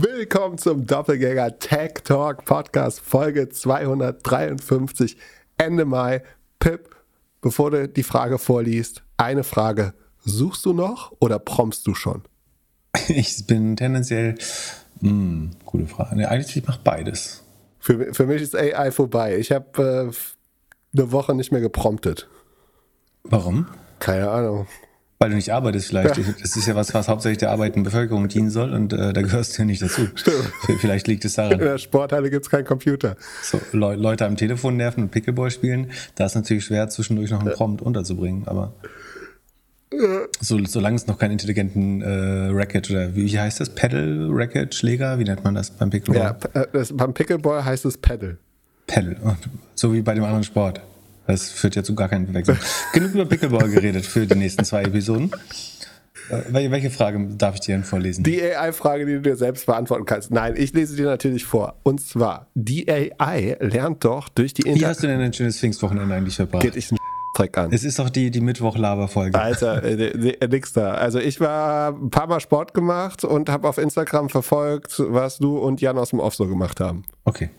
Willkommen zum Doppelgänger Tech Talk Podcast Folge 253 Ende Mai. Pip, bevor du die Frage vorliest, eine Frage. Suchst du noch oder prompst du schon? Ich bin tendenziell, mh, hm, gute Frage. Nee, eigentlich ich mache beides. Für, für mich ist AI vorbei. Ich habe äh, eine Woche nicht mehr gepromptet. Warum? Keine Ahnung. Weil du nicht arbeitest vielleicht. Ja. Das ist ja was, was hauptsächlich der arbeitenden Bevölkerung dienen soll und äh, da gehörst du ja nicht dazu. Stimmt. Vielleicht liegt es daran. In der Sporthalle gibt es keinen Computer. So, Le Leute am Telefon nerven und Pickleball spielen, da ist natürlich schwer, zwischendurch noch einen Prompt unterzubringen, aber so, solange es noch keinen intelligenten äh, Racket oder wie heißt das? Pedal, Racket, Schläger, wie nennt man das beim Pickleball? Ja, äh, das, beim Pickleball heißt es Pedal. Pedal, so wie bei dem anderen Sport. Das führt ja zu gar keinen Wechsel. Genug über Pickleball geredet für die nächsten zwei Episoden. Äh, welche Frage darf ich dir denn vorlesen? Die AI-Frage, die du dir selbst beantworten kannst. Nein, ich lese dir natürlich vor. Und zwar, die AI lernt doch durch die Inter Wie hast du denn ein schönes Pfingstwochenende eigentlich verbracht? Geht ich Dreck an. Es ist doch die, die Mittwoch-Laber-Folge. Alter, äh, nix da. Also ich war ein paar Mal Sport gemacht und habe auf Instagram verfolgt, was du und Jan aus dem Off so gemacht haben. Okay.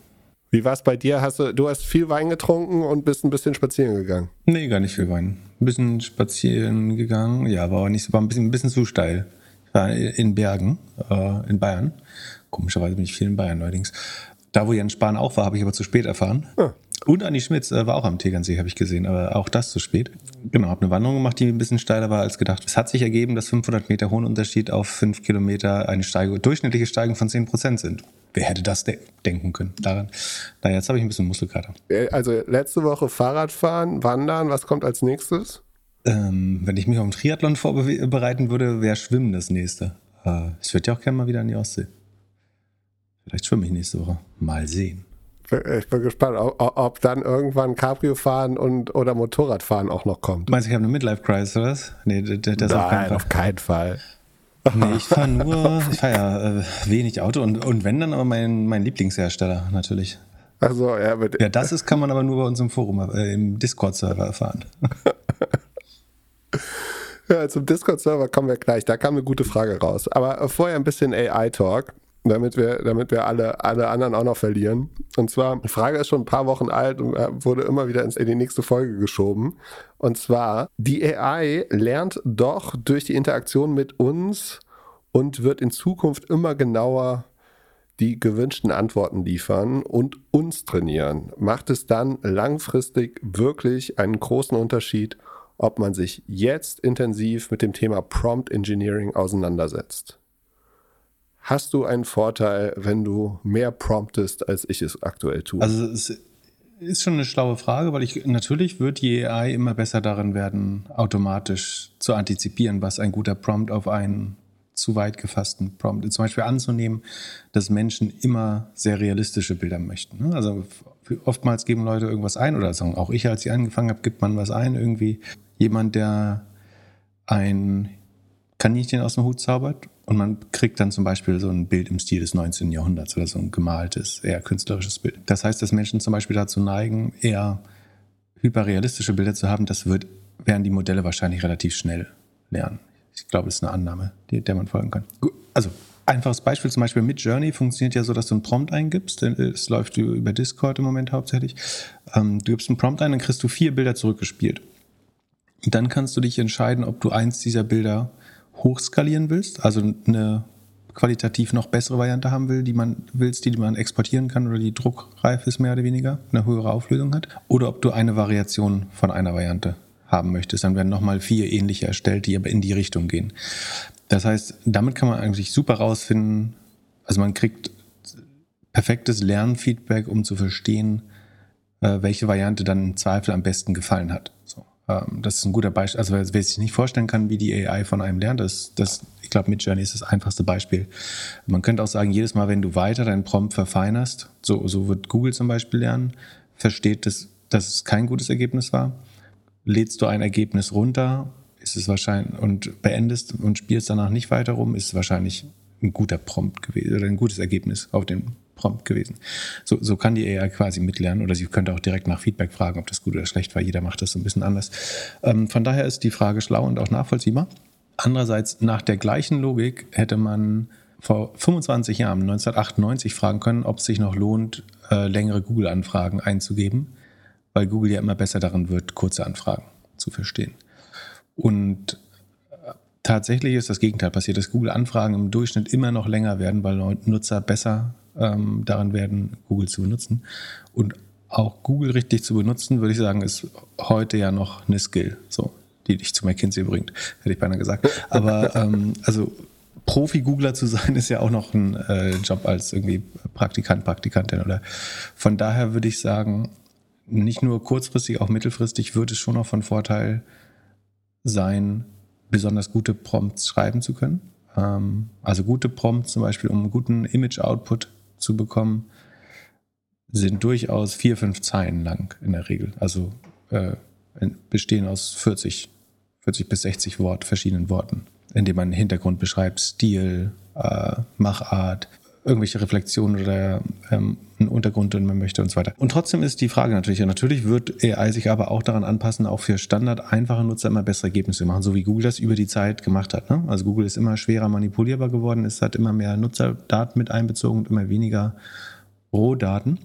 Wie war es bei dir? Hast du, du hast viel Wein getrunken und bist ein bisschen spazieren gegangen? Nee, gar nicht viel Wein. Ein bisschen spazieren gegangen, ja, war aber nicht so, war ein bisschen, ein bisschen zu steil. Ich war in Bergen, äh, in Bayern. Komischerweise bin ich viel in Bayern allerdings. Da, wo Jan Spahn auch war, habe ich aber zu spät erfahren. Ah. Und Andi Schmitz äh, war auch am Tegernsee, habe ich gesehen, aber auch das zu spät. Genau, habe eine Wanderung gemacht, die ein bisschen steiler war als gedacht. Es hat sich ergeben, dass 500 Meter hohen Unterschied auf 5 Kilometer eine Steigung, durchschnittliche Steigung von 10 Prozent sind. Wer hätte das de denken können daran? Na, jetzt habe ich ein bisschen Muskelkater. Äh, also letzte Woche Fahrradfahren, Wandern, was kommt als nächstes? Ähm, wenn ich mich auf einen Triathlon vorbereiten würde, wäre Schwimmen das nächste. Äh, ich würde ja auch gerne mal wieder an die Ostsee. Vielleicht schwimme ich nächste Woche. Mal sehen. Ich bin gespannt, ob, ob dann irgendwann Cabrio fahren und oder Motorradfahren auch noch kommt. Meinst du, ich habe eine Midlife-Crisis oder was? Nee, das Nein, auf keinen Fall. Auf keinen Fall. Nee, ich fahre nur, ich fahre ja äh, wenig Auto und, und wenn dann aber mein, mein Lieblingshersteller natürlich. Ach so, ja. Mit ja, das ist, kann man aber nur bei uns im Forum, äh, im Discord-Server erfahren. ja, zum Discord-Server kommen wir gleich. Da kam eine gute Frage raus. Aber vorher ein bisschen AI-Talk damit wir, damit wir alle, alle anderen auch noch verlieren. Und zwar, die Frage ist schon ein paar Wochen alt und wurde immer wieder in die nächste Folge geschoben. Und zwar, die AI lernt doch durch die Interaktion mit uns und wird in Zukunft immer genauer die gewünschten Antworten liefern und uns trainieren. Macht es dann langfristig wirklich einen großen Unterschied, ob man sich jetzt intensiv mit dem Thema Prompt Engineering auseinandersetzt? Hast du einen Vorteil, wenn du mehr promptest, als ich es aktuell tue? Also es ist schon eine schlaue Frage, weil ich natürlich wird die AI immer besser darin werden, automatisch zu antizipieren, was ein guter Prompt auf einen zu weit gefassten Prompt. Zum Beispiel anzunehmen, dass Menschen immer sehr realistische Bilder möchten. Ne? Also oftmals geben Leute irgendwas ein oder sagen auch ich, als ich angefangen habe, gibt man was ein. Irgendwie jemand, der ein Kaninchen aus dem Hut zaubert und man kriegt dann zum Beispiel so ein Bild im Stil des 19. Jahrhunderts oder so ein gemaltes, eher künstlerisches Bild. Das heißt, dass Menschen zum Beispiel dazu neigen, eher hyperrealistische Bilder zu haben. Das wird, werden die Modelle wahrscheinlich relativ schnell lernen. Ich glaube, das ist eine Annahme, der man folgen kann. Also, einfaches Beispiel, zum Beispiel mit Journey funktioniert ja so, dass du einen Prompt eingibst. Es läuft über Discord im Moment hauptsächlich. Ähm, du gibst einen Prompt ein, dann kriegst du vier Bilder zurückgespielt. Und dann kannst du dich entscheiden, ob du eins dieser Bilder hochskalieren willst, also eine qualitativ noch bessere Variante haben will, die man willst, die man exportieren kann oder die druckreif ist mehr oder weniger, eine höhere Auflösung hat, oder ob du eine Variation von einer Variante haben möchtest. Dann werden nochmal vier ähnliche erstellt, die aber in die Richtung gehen. Das heißt, damit kann man eigentlich super rausfinden, also man kriegt perfektes Lernfeedback, um zu verstehen, äh, welche Variante dann im Zweifel am besten gefallen hat. Ähm, das ist ein guter Beispiel. Also wer sich nicht vorstellen kann, wie die AI von einem lernt, das, das ich glaube, Midjourney ist das einfachste Beispiel. Man könnte auch sagen, jedes Mal, wenn du weiter deinen Prompt verfeinerst, so, so wird Google zum Beispiel lernen, versteht, dass, dass es kein gutes Ergebnis war, lädst du ein Ergebnis runter, ist es wahrscheinlich und beendest und spielst danach nicht weiter rum, ist es wahrscheinlich ein guter Prompt gewesen oder ein gutes Ergebnis auf den Prompt gewesen. So, so kann die AI quasi mitlernen oder sie könnte auch direkt nach Feedback fragen, ob das gut oder schlecht war. Jeder macht das so ein bisschen anders. Ähm, von daher ist die Frage schlau und auch nachvollziehbar. Andererseits, nach der gleichen Logik hätte man vor 25 Jahren, 1998, fragen können, ob es sich noch lohnt, äh, längere Google-Anfragen einzugeben, weil Google ja immer besser darin wird, kurze Anfragen zu verstehen. Und äh, tatsächlich ist das Gegenteil passiert, dass Google-Anfragen im Durchschnitt immer noch länger werden, weil Nutzer besser ähm, daran werden, Google zu benutzen. Und auch Google richtig zu benutzen, würde ich sagen, ist heute ja noch eine Skill, so, die dich zu McKinsey bringt, hätte ich beinahe gesagt. Aber ähm, also Profi-Googler zu sein, ist ja auch noch ein äh, Job als irgendwie Praktikant, Praktikantin. Oder von daher würde ich sagen, nicht nur kurzfristig, auch mittelfristig wird es schon noch von Vorteil sein, besonders gute Prompts schreiben zu können. Ähm, also gute Prompts zum Beispiel, um einen guten Image-Output zu bekommen, sind durchaus vier, fünf Zeilen lang in der Regel. Also äh, bestehen aus 40, 40 bis 60 Wort, verschiedenen Worten, indem man Hintergrund beschreibt, Stil, äh, Machart, irgendwelche Reflexionen oder ähm, einen Untergrund, den man möchte und so weiter. Und trotzdem ist die Frage natürlich, ja, natürlich wird AI sich aber auch daran anpassen, auch für Standard einfache Nutzer immer bessere Ergebnisse machen, so wie Google das über die Zeit gemacht hat. Ne? Also Google ist immer schwerer manipulierbar geworden, es hat immer mehr Nutzerdaten mit einbezogen und immer weniger Rohdaten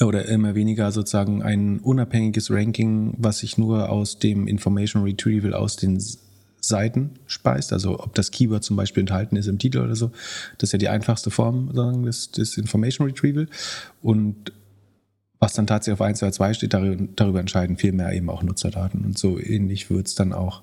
oder immer weniger sozusagen ein unabhängiges Ranking, was sich nur aus dem Information Retrieval aus den Seiten speist, also ob das Keyword zum Beispiel enthalten ist im Titel oder so. Das ist ja die einfachste Form des, des Information Retrieval. Und was dann tatsächlich auf 1 oder 2 steht, darüber, darüber entscheiden vielmehr eben auch Nutzerdaten. Und so ähnlich wird es dann auch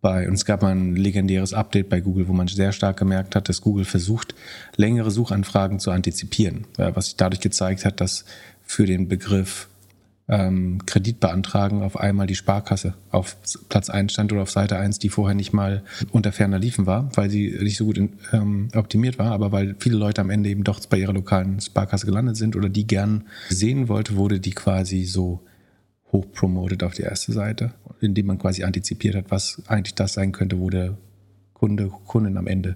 bei, und es gab mal ein legendäres Update bei Google, wo man sehr stark gemerkt hat, dass Google versucht, längere Suchanfragen zu antizipieren, was sich dadurch gezeigt hat, dass für den Begriff ähm, Kredit beantragen, auf einmal die Sparkasse auf Platz 1 stand oder auf Seite 1, die vorher nicht mal unter ferner Liefen war, weil sie nicht so gut in, ähm, optimiert war, aber weil viele Leute am Ende eben doch bei ihrer lokalen Sparkasse gelandet sind oder die gern sehen wollte, wurde die quasi so hoch promoted auf die erste Seite, indem man quasi antizipiert hat, was eigentlich das sein könnte, wo der Kunde, Kundin am Ende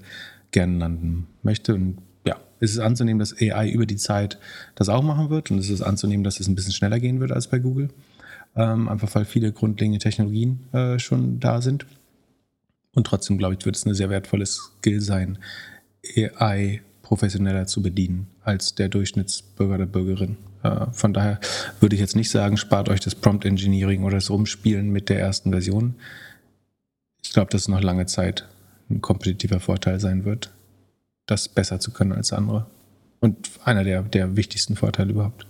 gerne landen möchte. Und ist es anzunehmen, dass AI über die Zeit das auch machen wird und es ist anzunehmen, dass es ein bisschen schneller gehen wird als bei Google. Ähm, einfach weil viele grundlegende Technologien äh, schon da sind. Und trotzdem, glaube ich, wird es eine sehr wertvolle Skill sein, AI professioneller zu bedienen als der Durchschnittsbürger oder Bürgerin. Äh, von daher würde ich jetzt nicht sagen, spart euch das Prompt Engineering oder das Rumspielen mit der ersten Version. Ich glaube, dass es noch lange Zeit ein kompetitiver Vorteil sein wird das besser zu können als andere. Und einer der, der wichtigsten Vorteile überhaupt.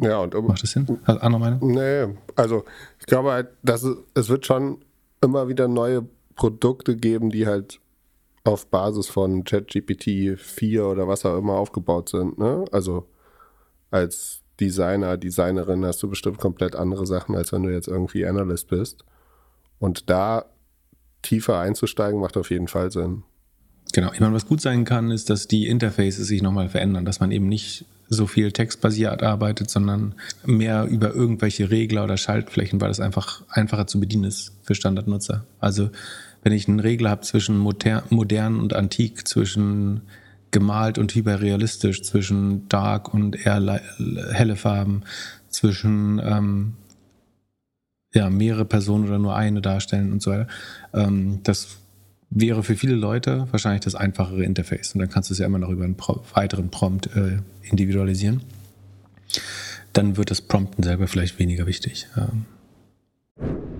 Ja, und um, macht das Sinn? Also andere Meinung? Nee, also ich glaube halt, dass es, es wird schon immer wieder neue Produkte geben, die halt auf Basis von ChatGPT 4 oder was auch immer aufgebaut sind. Ne? Also als Designer, Designerin hast du bestimmt komplett andere Sachen, als wenn du jetzt irgendwie Analyst bist. Und da tiefer einzusteigen, macht auf jeden Fall Sinn. Genau, ich meine, was gut sein kann, ist, dass die Interfaces sich nochmal verändern, dass man eben nicht so viel textbasiert arbeitet, sondern mehr über irgendwelche Regler oder Schaltflächen, weil das einfach einfacher zu bedienen ist für Standardnutzer. Also wenn ich einen Regler habe zwischen moder modern und antik, zwischen gemalt und hyperrealistisch, zwischen dark und eher helle Farben, zwischen ähm, ja, mehrere Personen oder nur eine darstellen und so weiter. Ähm, das wäre für viele Leute wahrscheinlich das einfachere Interface. Und dann kannst du es ja immer noch über einen Pro weiteren Prompt äh, individualisieren. Dann wird das Prompten selber vielleicht weniger wichtig. Ähm.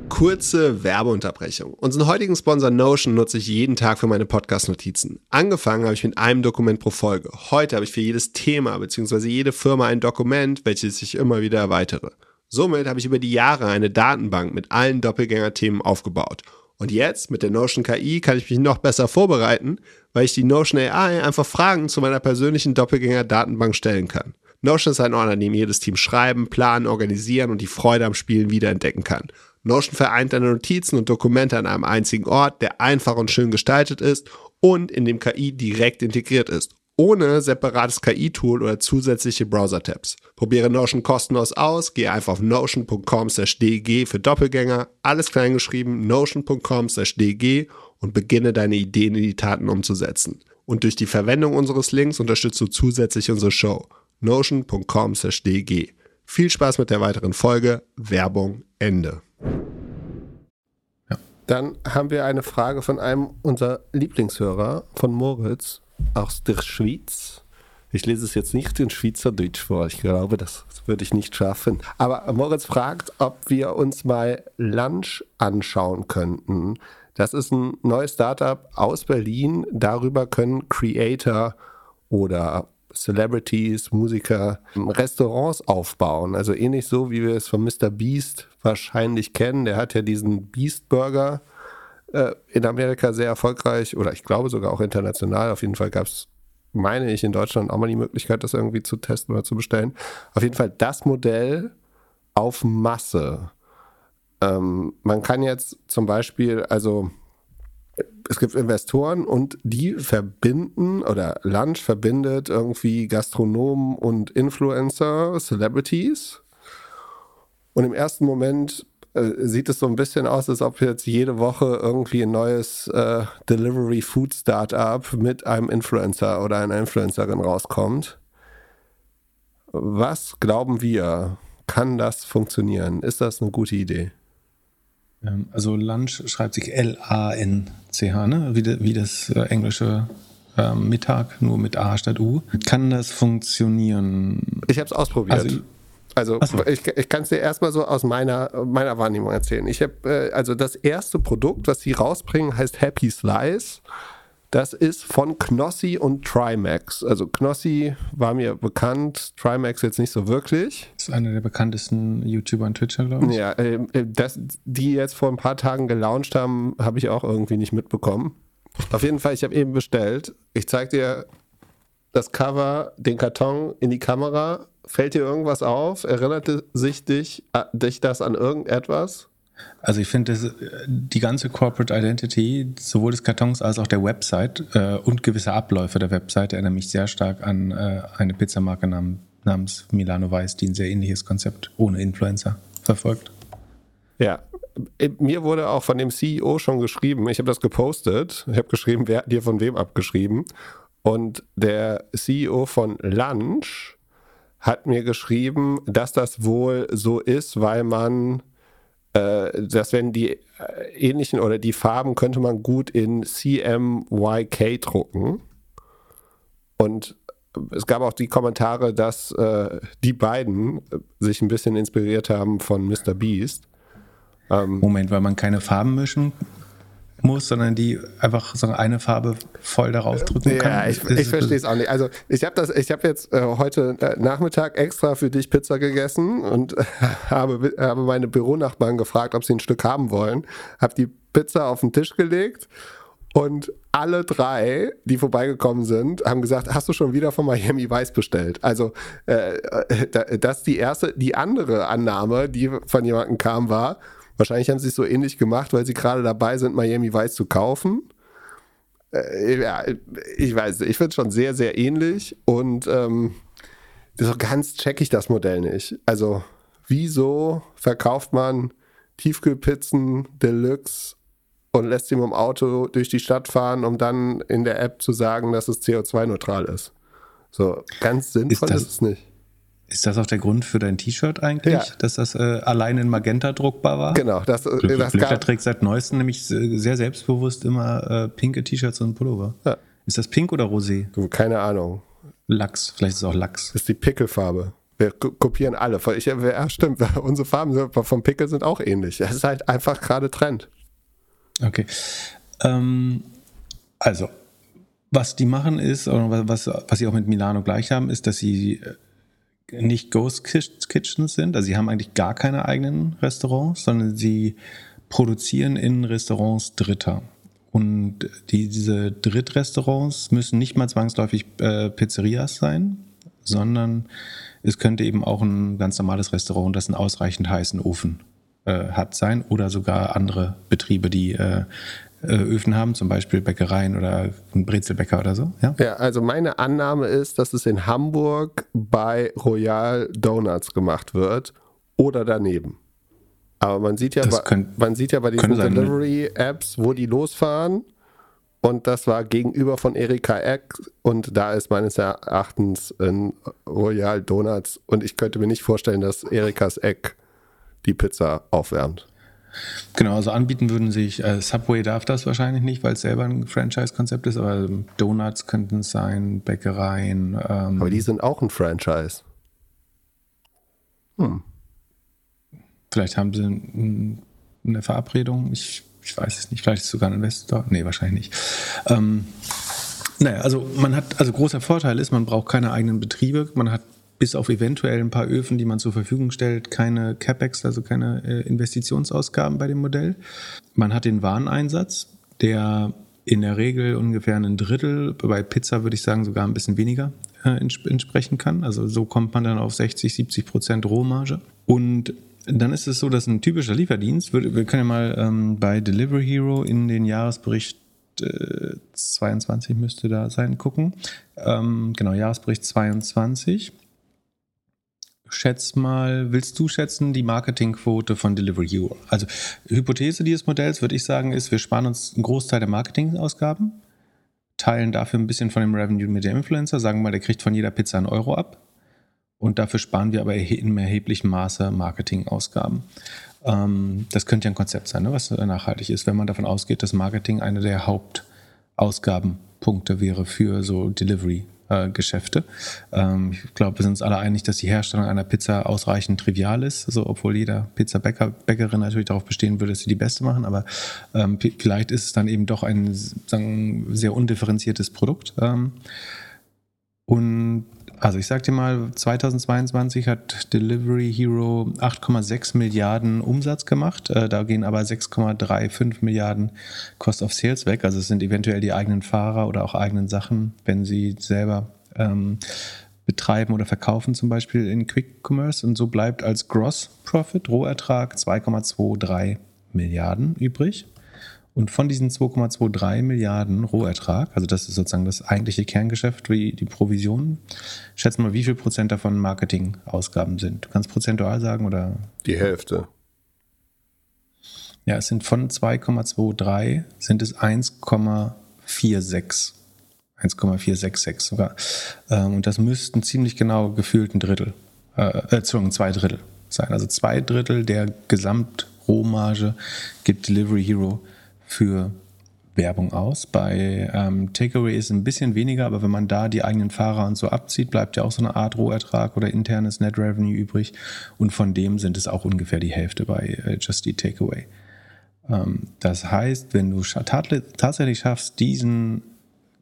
Kurze Werbeunterbrechung. Unseren heutigen Sponsor Notion nutze ich jeden Tag für meine Podcast-Notizen. Angefangen habe ich mit einem Dokument pro Folge. Heute habe ich für jedes Thema bzw. jede Firma ein Dokument, welches ich immer wieder erweitere. Somit habe ich über die Jahre eine Datenbank mit allen Doppelgänger-Themen aufgebaut und jetzt mit der Notion KI kann ich mich noch besser vorbereiten, weil ich die Notion AI einfach Fragen zu meiner persönlichen Doppelgänger-Datenbank stellen kann. Notion ist ein Ort, an dem jedes Team schreiben, planen, organisieren und die Freude am Spielen wiederentdecken kann. Notion vereint deine Notizen und Dokumente an einem einzigen Ort, der einfach und schön gestaltet ist und in dem KI direkt integriert ist ohne separates KI-Tool oder zusätzliche Browser-Tabs. Probiere Notion kostenlos aus, gehe einfach auf notion.com/dg für Doppelgänger, alles kleingeschrieben, notion.com/dg und beginne deine Ideen in die Taten umzusetzen. Und durch die Verwendung unseres Links unterstützt du zusätzlich unsere Show. notion.com/dg. Viel Spaß mit der weiteren Folge. Werbung Ende. Dann haben wir eine Frage von einem unserer Lieblingshörer, von Moritz aus der Schweiz. Ich lese es jetzt nicht in Schweizerdeutsch vor. Ich glaube, das würde ich nicht schaffen. Aber Moritz fragt, ob wir uns mal Lunch anschauen könnten. Das ist ein neues Startup aus Berlin. Darüber können Creator oder Celebrities, Musiker Restaurants aufbauen. Also ähnlich so, wie wir es von Mr. Beast wahrscheinlich kennen. Der hat ja diesen Beast Burger äh, in Amerika sehr erfolgreich oder ich glaube sogar auch international. Auf jeden Fall gab es, meine ich, in Deutschland auch mal die Möglichkeit, das irgendwie zu testen oder zu bestellen. Auf jeden Fall das Modell auf Masse. Ähm, man kann jetzt zum Beispiel, also es gibt Investoren und die verbinden oder Lunch verbindet irgendwie Gastronomen und Influencer, Celebrities. Und im ersten Moment äh, sieht es so ein bisschen aus, als ob jetzt jede Woche irgendwie ein neues äh, Delivery Food Startup mit einem Influencer oder einer Influencerin rauskommt. Was glauben wir? Kann das funktionieren? Ist das eine gute Idee? Ähm, also Lunch schreibt sich L-A-N-C-H, ne? wie, de, wie das äh, englische äh, Mittag, nur mit A statt U. Kann das funktionieren? Ich habe es ausprobiert. Also, also so. ich, ich kann es dir erstmal so aus meiner, meiner Wahrnehmung erzählen. Ich habe, äh, also das erste Produkt, was sie rausbringen, heißt Happy Slice. Das ist von Knossi und Trimax. Also Knossi war mir bekannt, Trimax jetzt nicht so wirklich. Das ist einer der bekanntesten YouTuber und Twitcher, glaube ich. Ja, äh, das, die jetzt vor ein paar Tagen gelauncht haben, habe ich auch irgendwie nicht mitbekommen. Auf jeden Fall, ich habe eben bestellt. Ich zeige dir das Cover, den Karton in die Kamera. Fällt dir irgendwas auf? Erinnerte sich dich, äh, dich das an irgendetwas? Also ich finde, die ganze Corporate Identity, sowohl des Kartons als auch der Website äh, und gewisse Abläufe der Website erinnern mich sehr stark an äh, eine Pizzamarke nam namens Milano Weiß, die ein sehr ähnliches Konzept ohne Influencer verfolgt. Ja, mir wurde auch von dem CEO schon geschrieben, ich habe das gepostet, ich habe geschrieben, wer hat dir von wem abgeschrieben. Und der CEO von Lunch hat mir geschrieben, dass das wohl so ist, weil man äh, dass wenn die äh, ähnlichen oder die Farben könnte man gut in CMYK drucken. Und es gab auch die Kommentare, dass äh, die beiden sich ein bisschen inspiriert haben von Mr. Beast. Ähm, Moment, weil man keine Farben mischen muss, sondern die einfach so eine Farbe voll darauf drücken kann. Ja, ich, ich verstehe es auch nicht. Also ich habe das, ich habe jetzt äh, heute äh, Nachmittag extra für dich Pizza gegessen und äh, habe, habe meine Büronachbarn gefragt, ob sie ein Stück haben wollen. Habe die Pizza auf den Tisch gelegt und alle drei, die vorbeigekommen sind, haben gesagt, hast du schon wieder von Miami Vice bestellt? Also äh, äh das ist die erste, die andere Annahme, die von jemandem kam, war, Wahrscheinlich haben sie es so ähnlich gemacht, weil sie gerade dabei sind, Miami Vice zu kaufen. Äh, ja, ich weiß, ich finde es schon sehr, sehr ähnlich und ähm, so ganz check ich das Modell nicht. Also, wieso verkauft man Tiefkühlpizzen Deluxe und lässt sie mit dem Auto durch die Stadt fahren, um dann in der App zu sagen, dass es CO2-neutral ist? So, ganz sinnvoll ist, das, ist es nicht. Ist das auch der Grund für dein T-Shirt eigentlich, ja. dass das äh, allein in Magenta druckbar war? Genau. Das, äh, Glück, das Glückler trägt seit neuestem nämlich sehr selbstbewusst immer äh, pinke T-Shirts und Pullover. Ja. Ist das pink oder rosé? Keine Ahnung. Lachs, vielleicht ist es auch Lachs. Das ist die Pickelfarbe. Wir kopieren alle. Ich, ja, stimmt. Unsere Farben vom Pickel sind auch ähnlich. Es ist halt einfach gerade Trend. Okay. Ähm, also, was die machen ist, oder was, was sie auch mit Milano gleich haben, ist, dass sie äh, nicht Ghost Kitchens sind. Also sie haben eigentlich gar keine eigenen Restaurants, sondern sie produzieren in Restaurants Dritter. Und die, diese Drittrestaurants müssen nicht mal zwangsläufig äh, Pizzerias sein, sondern es könnte eben auch ein ganz normales Restaurant, das einen ausreichend heißen Ofen äh, hat, sein oder sogar andere Betriebe, die äh, Öfen haben, zum Beispiel Bäckereien oder ein Brezelbäcker oder so. Ja? ja, also meine Annahme ist, dass es in Hamburg bei Royal Donuts gemacht wird oder daneben. Aber man sieht ja, bei, man sieht ja bei diesen ne? Delivery-Apps, wo die losfahren. Und das war gegenüber von Erika Eck. Und da ist meines Erachtens ein Royal Donuts. Und ich könnte mir nicht vorstellen, dass Erikas Eck die Pizza aufwärmt. Genau, also anbieten würden sich, äh, Subway darf das wahrscheinlich nicht, weil es selber ein Franchise-Konzept ist, aber Donuts könnten es sein, Bäckereien. Ähm, aber die sind auch ein Franchise. Hm. Vielleicht haben sie ein, eine Verabredung, ich, ich weiß es nicht, vielleicht ist es sogar ein Investor. Nee, wahrscheinlich nicht. Ähm, naja, also man hat, also großer Vorteil ist, man braucht keine eigenen Betriebe, man hat bis auf eventuell ein paar Öfen, die man zur Verfügung stellt, keine CapEx, also keine äh, Investitionsausgaben bei dem Modell. Man hat den Wareneinsatz, der in der Regel ungefähr ein Drittel, bei Pizza würde ich sagen sogar ein bisschen weniger äh, entsprechen kann. Also so kommt man dann auf 60, 70 Prozent Rohmarge. Und dann ist es so, dass ein typischer Lieferdienst, wir, können ja mal ähm, bei Delivery Hero in den Jahresbericht 22 äh, müsste da sein, gucken. Ähm, genau, Jahresbericht 22 schätz mal, willst du schätzen die Marketingquote von Delivery Hero? Also Hypothese dieses Modells würde ich sagen ist, wir sparen uns einen Großteil der Marketingausgaben, teilen dafür ein bisschen von dem Revenue mit dem Influencer, sagen mal, der kriegt von jeder Pizza einen Euro ab und dafür sparen wir aber in erheblichem Maße Marketingausgaben. Ähm, das könnte ja ein Konzept sein, ne, was nachhaltig ist, wenn man davon ausgeht, dass Marketing eine der Hauptausgabenpunkte wäre für so Delivery äh, Geschäfte. Ähm, ich glaube, wir sind uns alle einig, dass die Herstellung einer Pizza ausreichend trivial ist, also obwohl jeder Pizzabäcker, Bäckerin natürlich darauf bestehen würde, dass sie die beste machen, aber ähm, vielleicht ist es dann eben doch ein sagen, sehr undifferenziertes Produkt. Ähm, und also ich sag dir mal, 2022 hat Delivery Hero 8,6 Milliarden Umsatz gemacht. Äh, da gehen aber 6,35 Milliarden Cost of Sales weg. Also es sind eventuell die eigenen Fahrer oder auch eigenen Sachen, wenn sie selber ähm, betreiben oder verkaufen, zum Beispiel in Quick Commerce. Und so bleibt als Gross Profit, Rohertrag, 2,23 Milliarden übrig. Und von diesen 2,23 Milliarden Rohertrag, also das ist sozusagen das eigentliche Kerngeschäft wie die Provision, schätzen mal, wie viel Prozent davon Marketingausgaben sind. Du kannst prozentual sagen oder? Die Hälfte. Ja, es sind von 2,23 sind es 1,46. 1,466 sogar. Ähm, und das müssten ziemlich genau gefühlt ein Drittel, äh, Entschuldigung, zwei Drittel sein. Also zwei Drittel der Gesamtrohmarge gibt Delivery Hero für Werbung aus. Bei ähm, Takeaway ist es ein bisschen weniger, aber wenn man da die eigenen Fahrer und so abzieht, bleibt ja auch so eine Art Rohertrag oder internes Net Revenue übrig. Und von dem sind es auch ungefähr die Hälfte bei äh, Just Eat Takeaway. Ähm, das heißt, wenn du tatsächlich schaffst, diesen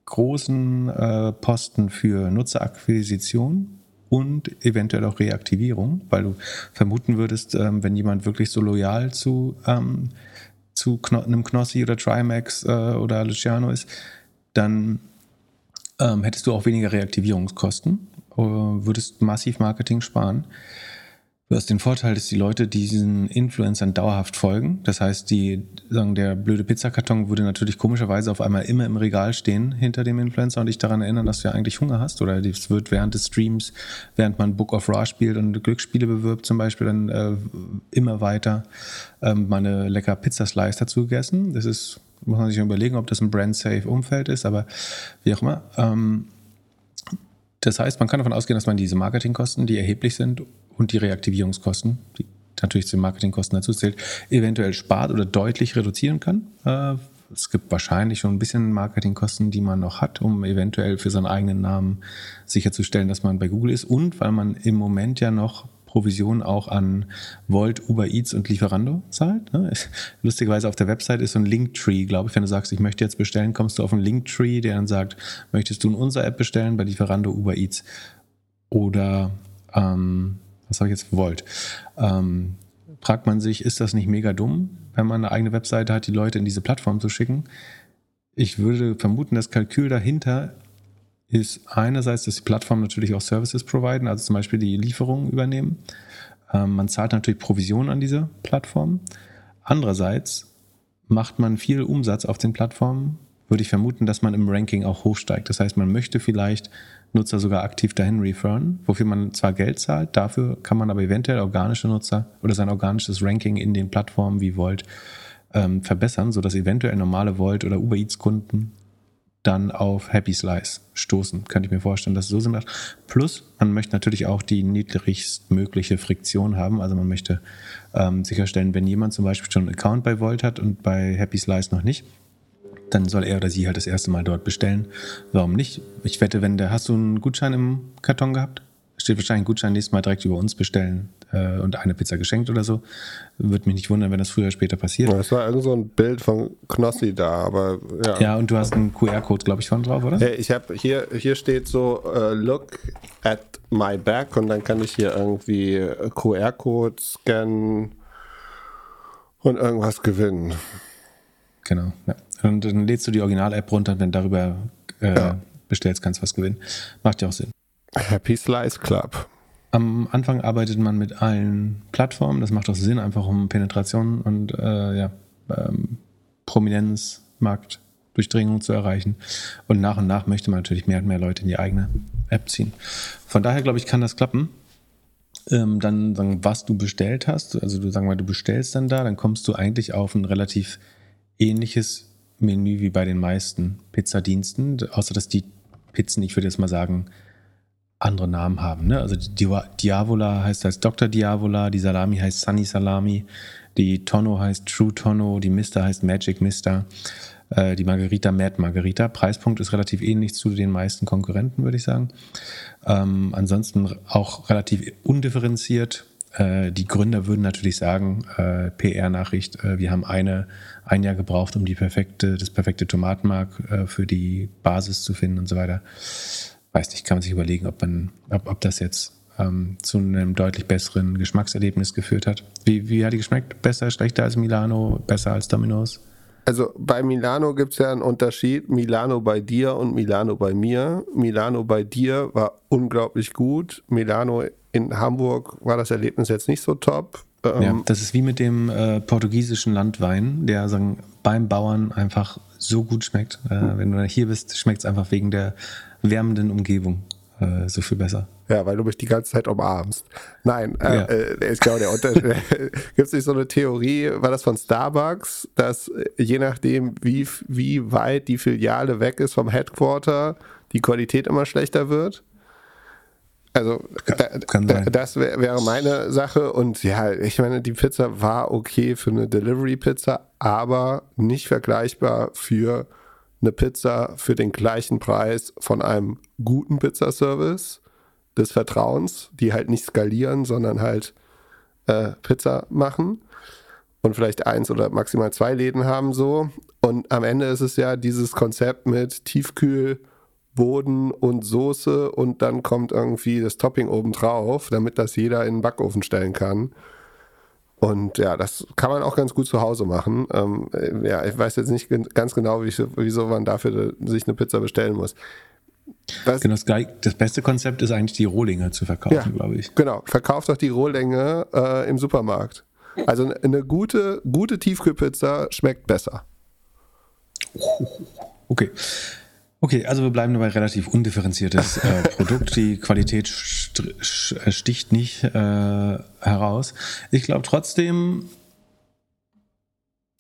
großen äh, Posten für Nutzerakquisition und eventuell auch Reaktivierung, weil du vermuten würdest, ähm, wenn jemand wirklich so loyal zu ähm, zu Kno einem Knossi oder Trimax äh, oder Luciano ist, dann ähm, hättest du auch weniger Reaktivierungskosten, äh, würdest massiv Marketing sparen. Du hast den Vorteil, dass die Leute diesen Influencern dauerhaft folgen. Das heißt, die sagen, der blöde Pizzakarton würde natürlich komischerweise auf einmal immer im Regal stehen hinter dem Influencer und dich daran erinnern, dass du ja eigentlich Hunger hast. Oder es wird während des Streams, während man Book of Raw spielt und Glücksspiele bewirbt zum Beispiel, dann äh, immer weiter ähm, mal lecker Pizzaslice dazu gegessen. Das ist, muss man sich überlegen, ob das ein brand-safe Umfeld ist, aber wie auch immer. Ähm, das heißt, man kann davon ausgehen, dass man diese Marketingkosten, die erheblich sind, und die Reaktivierungskosten, die natürlich zu den Marketingkosten dazu zählt, eventuell spart oder deutlich reduzieren kann. Äh, es gibt wahrscheinlich schon ein bisschen Marketingkosten, die man noch hat, um eventuell für seinen eigenen Namen sicherzustellen, dass man bei Google ist und weil man im Moment ja noch Provision auch an Volt, Uber Eats und Lieferando zahlt. Ne? Lustigerweise auf der Website ist so ein Linktree, glaube ich, wenn du sagst, ich möchte jetzt bestellen, kommst du auf einen Linktree, der dann sagt, möchtest du in unserer App bestellen, bei Lieferando, Uber Eats oder ähm, was habe ich jetzt gewollt? Ähm, fragt man sich, ist das nicht mega dumm, wenn man eine eigene Webseite hat, die Leute in diese Plattform zu schicken? Ich würde vermuten, das Kalkül dahinter ist einerseits, dass die Plattformen natürlich auch Services providen, also zum Beispiel die Lieferungen übernehmen. Ähm, man zahlt natürlich Provisionen an diese Plattform. Andererseits macht man viel Umsatz auf den Plattformen, würde ich vermuten, dass man im Ranking auch hochsteigt. Das heißt, man möchte vielleicht Nutzer sogar aktiv dahin referen, wofür man zwar Geld zahlt, dafür kann man aber eventuell organische Nutzer oder sein organisches Ranking in den Plattformen wie Volt ähm, verbessern, sodass eventuell normale Volt oder Uber Eats Kunden dann auf Happy Slice stoßen. Könnte ich mir vorstellen, dass es so Sinn macht. Plus, man möchte natürlich auch die niedrigstmögliche Friktion haben. Also man möchte ähm, sicherstellen, wenn jemand zum Beispiel schon einen Account bei Volt hat und bei Happy Slice noch nicht, dann soll er oder sie halt das erste Mal dort bestellen. Warum nicht? Ich wette, wenn der, hast du einen Gutschein im Karton gehabt? Steht wahrscheinlich ein Gutschein nächstes Mal direkt über uns bestellen äh, und eine Pizza geschenkt oder so. Würde mich nicht wundern, wenn das früher oder später passiert. Es war irgend so ein Bild von Knossi da, aber ja. Ja, und du hast einen QR-Code, glaube ich, von drauf, oder? Ja, Ich habe hier, hier steht so, uh, look at my back und dann kann ich hier irgendwie äh, QR-Code scannen und irgendwas gewinnen. Genau. Ja. Und dann lädst du die Original-App runter und wenn du darüber äh, Ja. bestellst, kannst du was gewinnen. Macht ja auch Sinn. Happy Slice Club. Am Anfang arbeitet man mit allen Plattformen. Das macht auch Sinn, einfach um Penetration und äh, ja, ähm, Prominenz, Marktdurchdringung zu erreichen. Und nach und nach möchte man natürlich mehr und mehr Leute in die eigene App ziehen. Von daher glaube ich, kann das klappen. Ähm, dann sagen, was du bestellt hast. Also du sagen mal, du bestellst dann da, dann kommst du eigentlich auf ein relativ ähnliches Menü wie bei den meisten Pizzadiensten, außer dass die Pizzen, ich würde jetzt mal sagen, andere Namen haben. Ne? Also die Dia- Diavola heißt als Dr. Diavola, die Salami heißt Sunny Salami, die Tonno heißt True Tonno, die Mister heißt Magic Mister, äh, die Margarita Mad Margarita. Preispunkt ist relativ ähnlich zu den meisten Konkurrenten, würde ich sagen. Ähm, ansonsten auch relativ undifferenziert. Äh, die Gründer würden natürlich sagen, äh, PR-Nachricht, äh, wir haben eine, ein Jahr gebraucht, um die perfekte, das perfekte Tomatenmark äh, für die Basis zu finden und so weiter weiß nicht, kann man sich überlegen, ob man, ob, ob das jetzt ähm, zu einem deutlich besseren Geschmackserlebnis geführt hat. Wie, wie hat die geschmeckt? Besser, schlechter als Milano, besser als Domino's? Also bei Milano gibt es ja einen Unterschied. Milano bei dir und Milano bei mir. Milano bei dir war unglaublich gut. Milano in Hamburg war das Erlebnis jetzt nicht so top. Ähm, Ja, das ist wie mit dem äh, portugiesischen Landwein, der sagen, beim Bauern einfach so gut schmeckt. Äh, wenn du hier bist, schmeckt es einfach wegen der wärmenden Umgebung äh, so viel besser. Ja, weil du mich die ganze Zeit umarmst. Nein, äh, Ja. äh, ich glaube, der Unterschied. Gibt es nicht so eine Theorie, war das von Starbucks, dass äh, je nachdem, wie, wie weit die Filiale weg ist vom Headquarter, die Qualität immer schlechter wird? Also, da, kann da, sein. das wär, wäre meine Sache. Und ja, ich meine, die Pizza war okay für eine Delivery-Pizza, aber nicht vergleichbar für eine Pizza für den gleichen Preis von einem guten Pizzaservice des Vertrauens, die halt nicht skalieren, sondern halt äh, Pizza machen und vielleicht eins oder maximal zwei Läden haben so. Und am Ende ist es ja dieses Konzept mit Tiefkühl, Boden und Soße und dann kommt irgendwie das Topping obendrauf, damit das jeder in den Backofen stellen kann. Und ja, das kann man auch ganz gut zu Hause machen. Ähm, äh, ja, ich weiß jetzt nicht ganz genau, wie, wieso man dafür sich eine Pizza bestellen muss. Genau, das, gleich- das beste Konzept ist eigentlich die Rohlinge zu verkaufen, Ja. glaube ich. Genau, verkauft doch die Rohlänge äh, im Supermarkt. Also eine gute, gute Tiefkühlpizza schmeckt besser. Okay. Okay, also wir bleiben dabei relativ undifferenziertes äh, Produkt. Die Qualität sch- sticht nicht äh, heraus. Ich glaube trotzdem,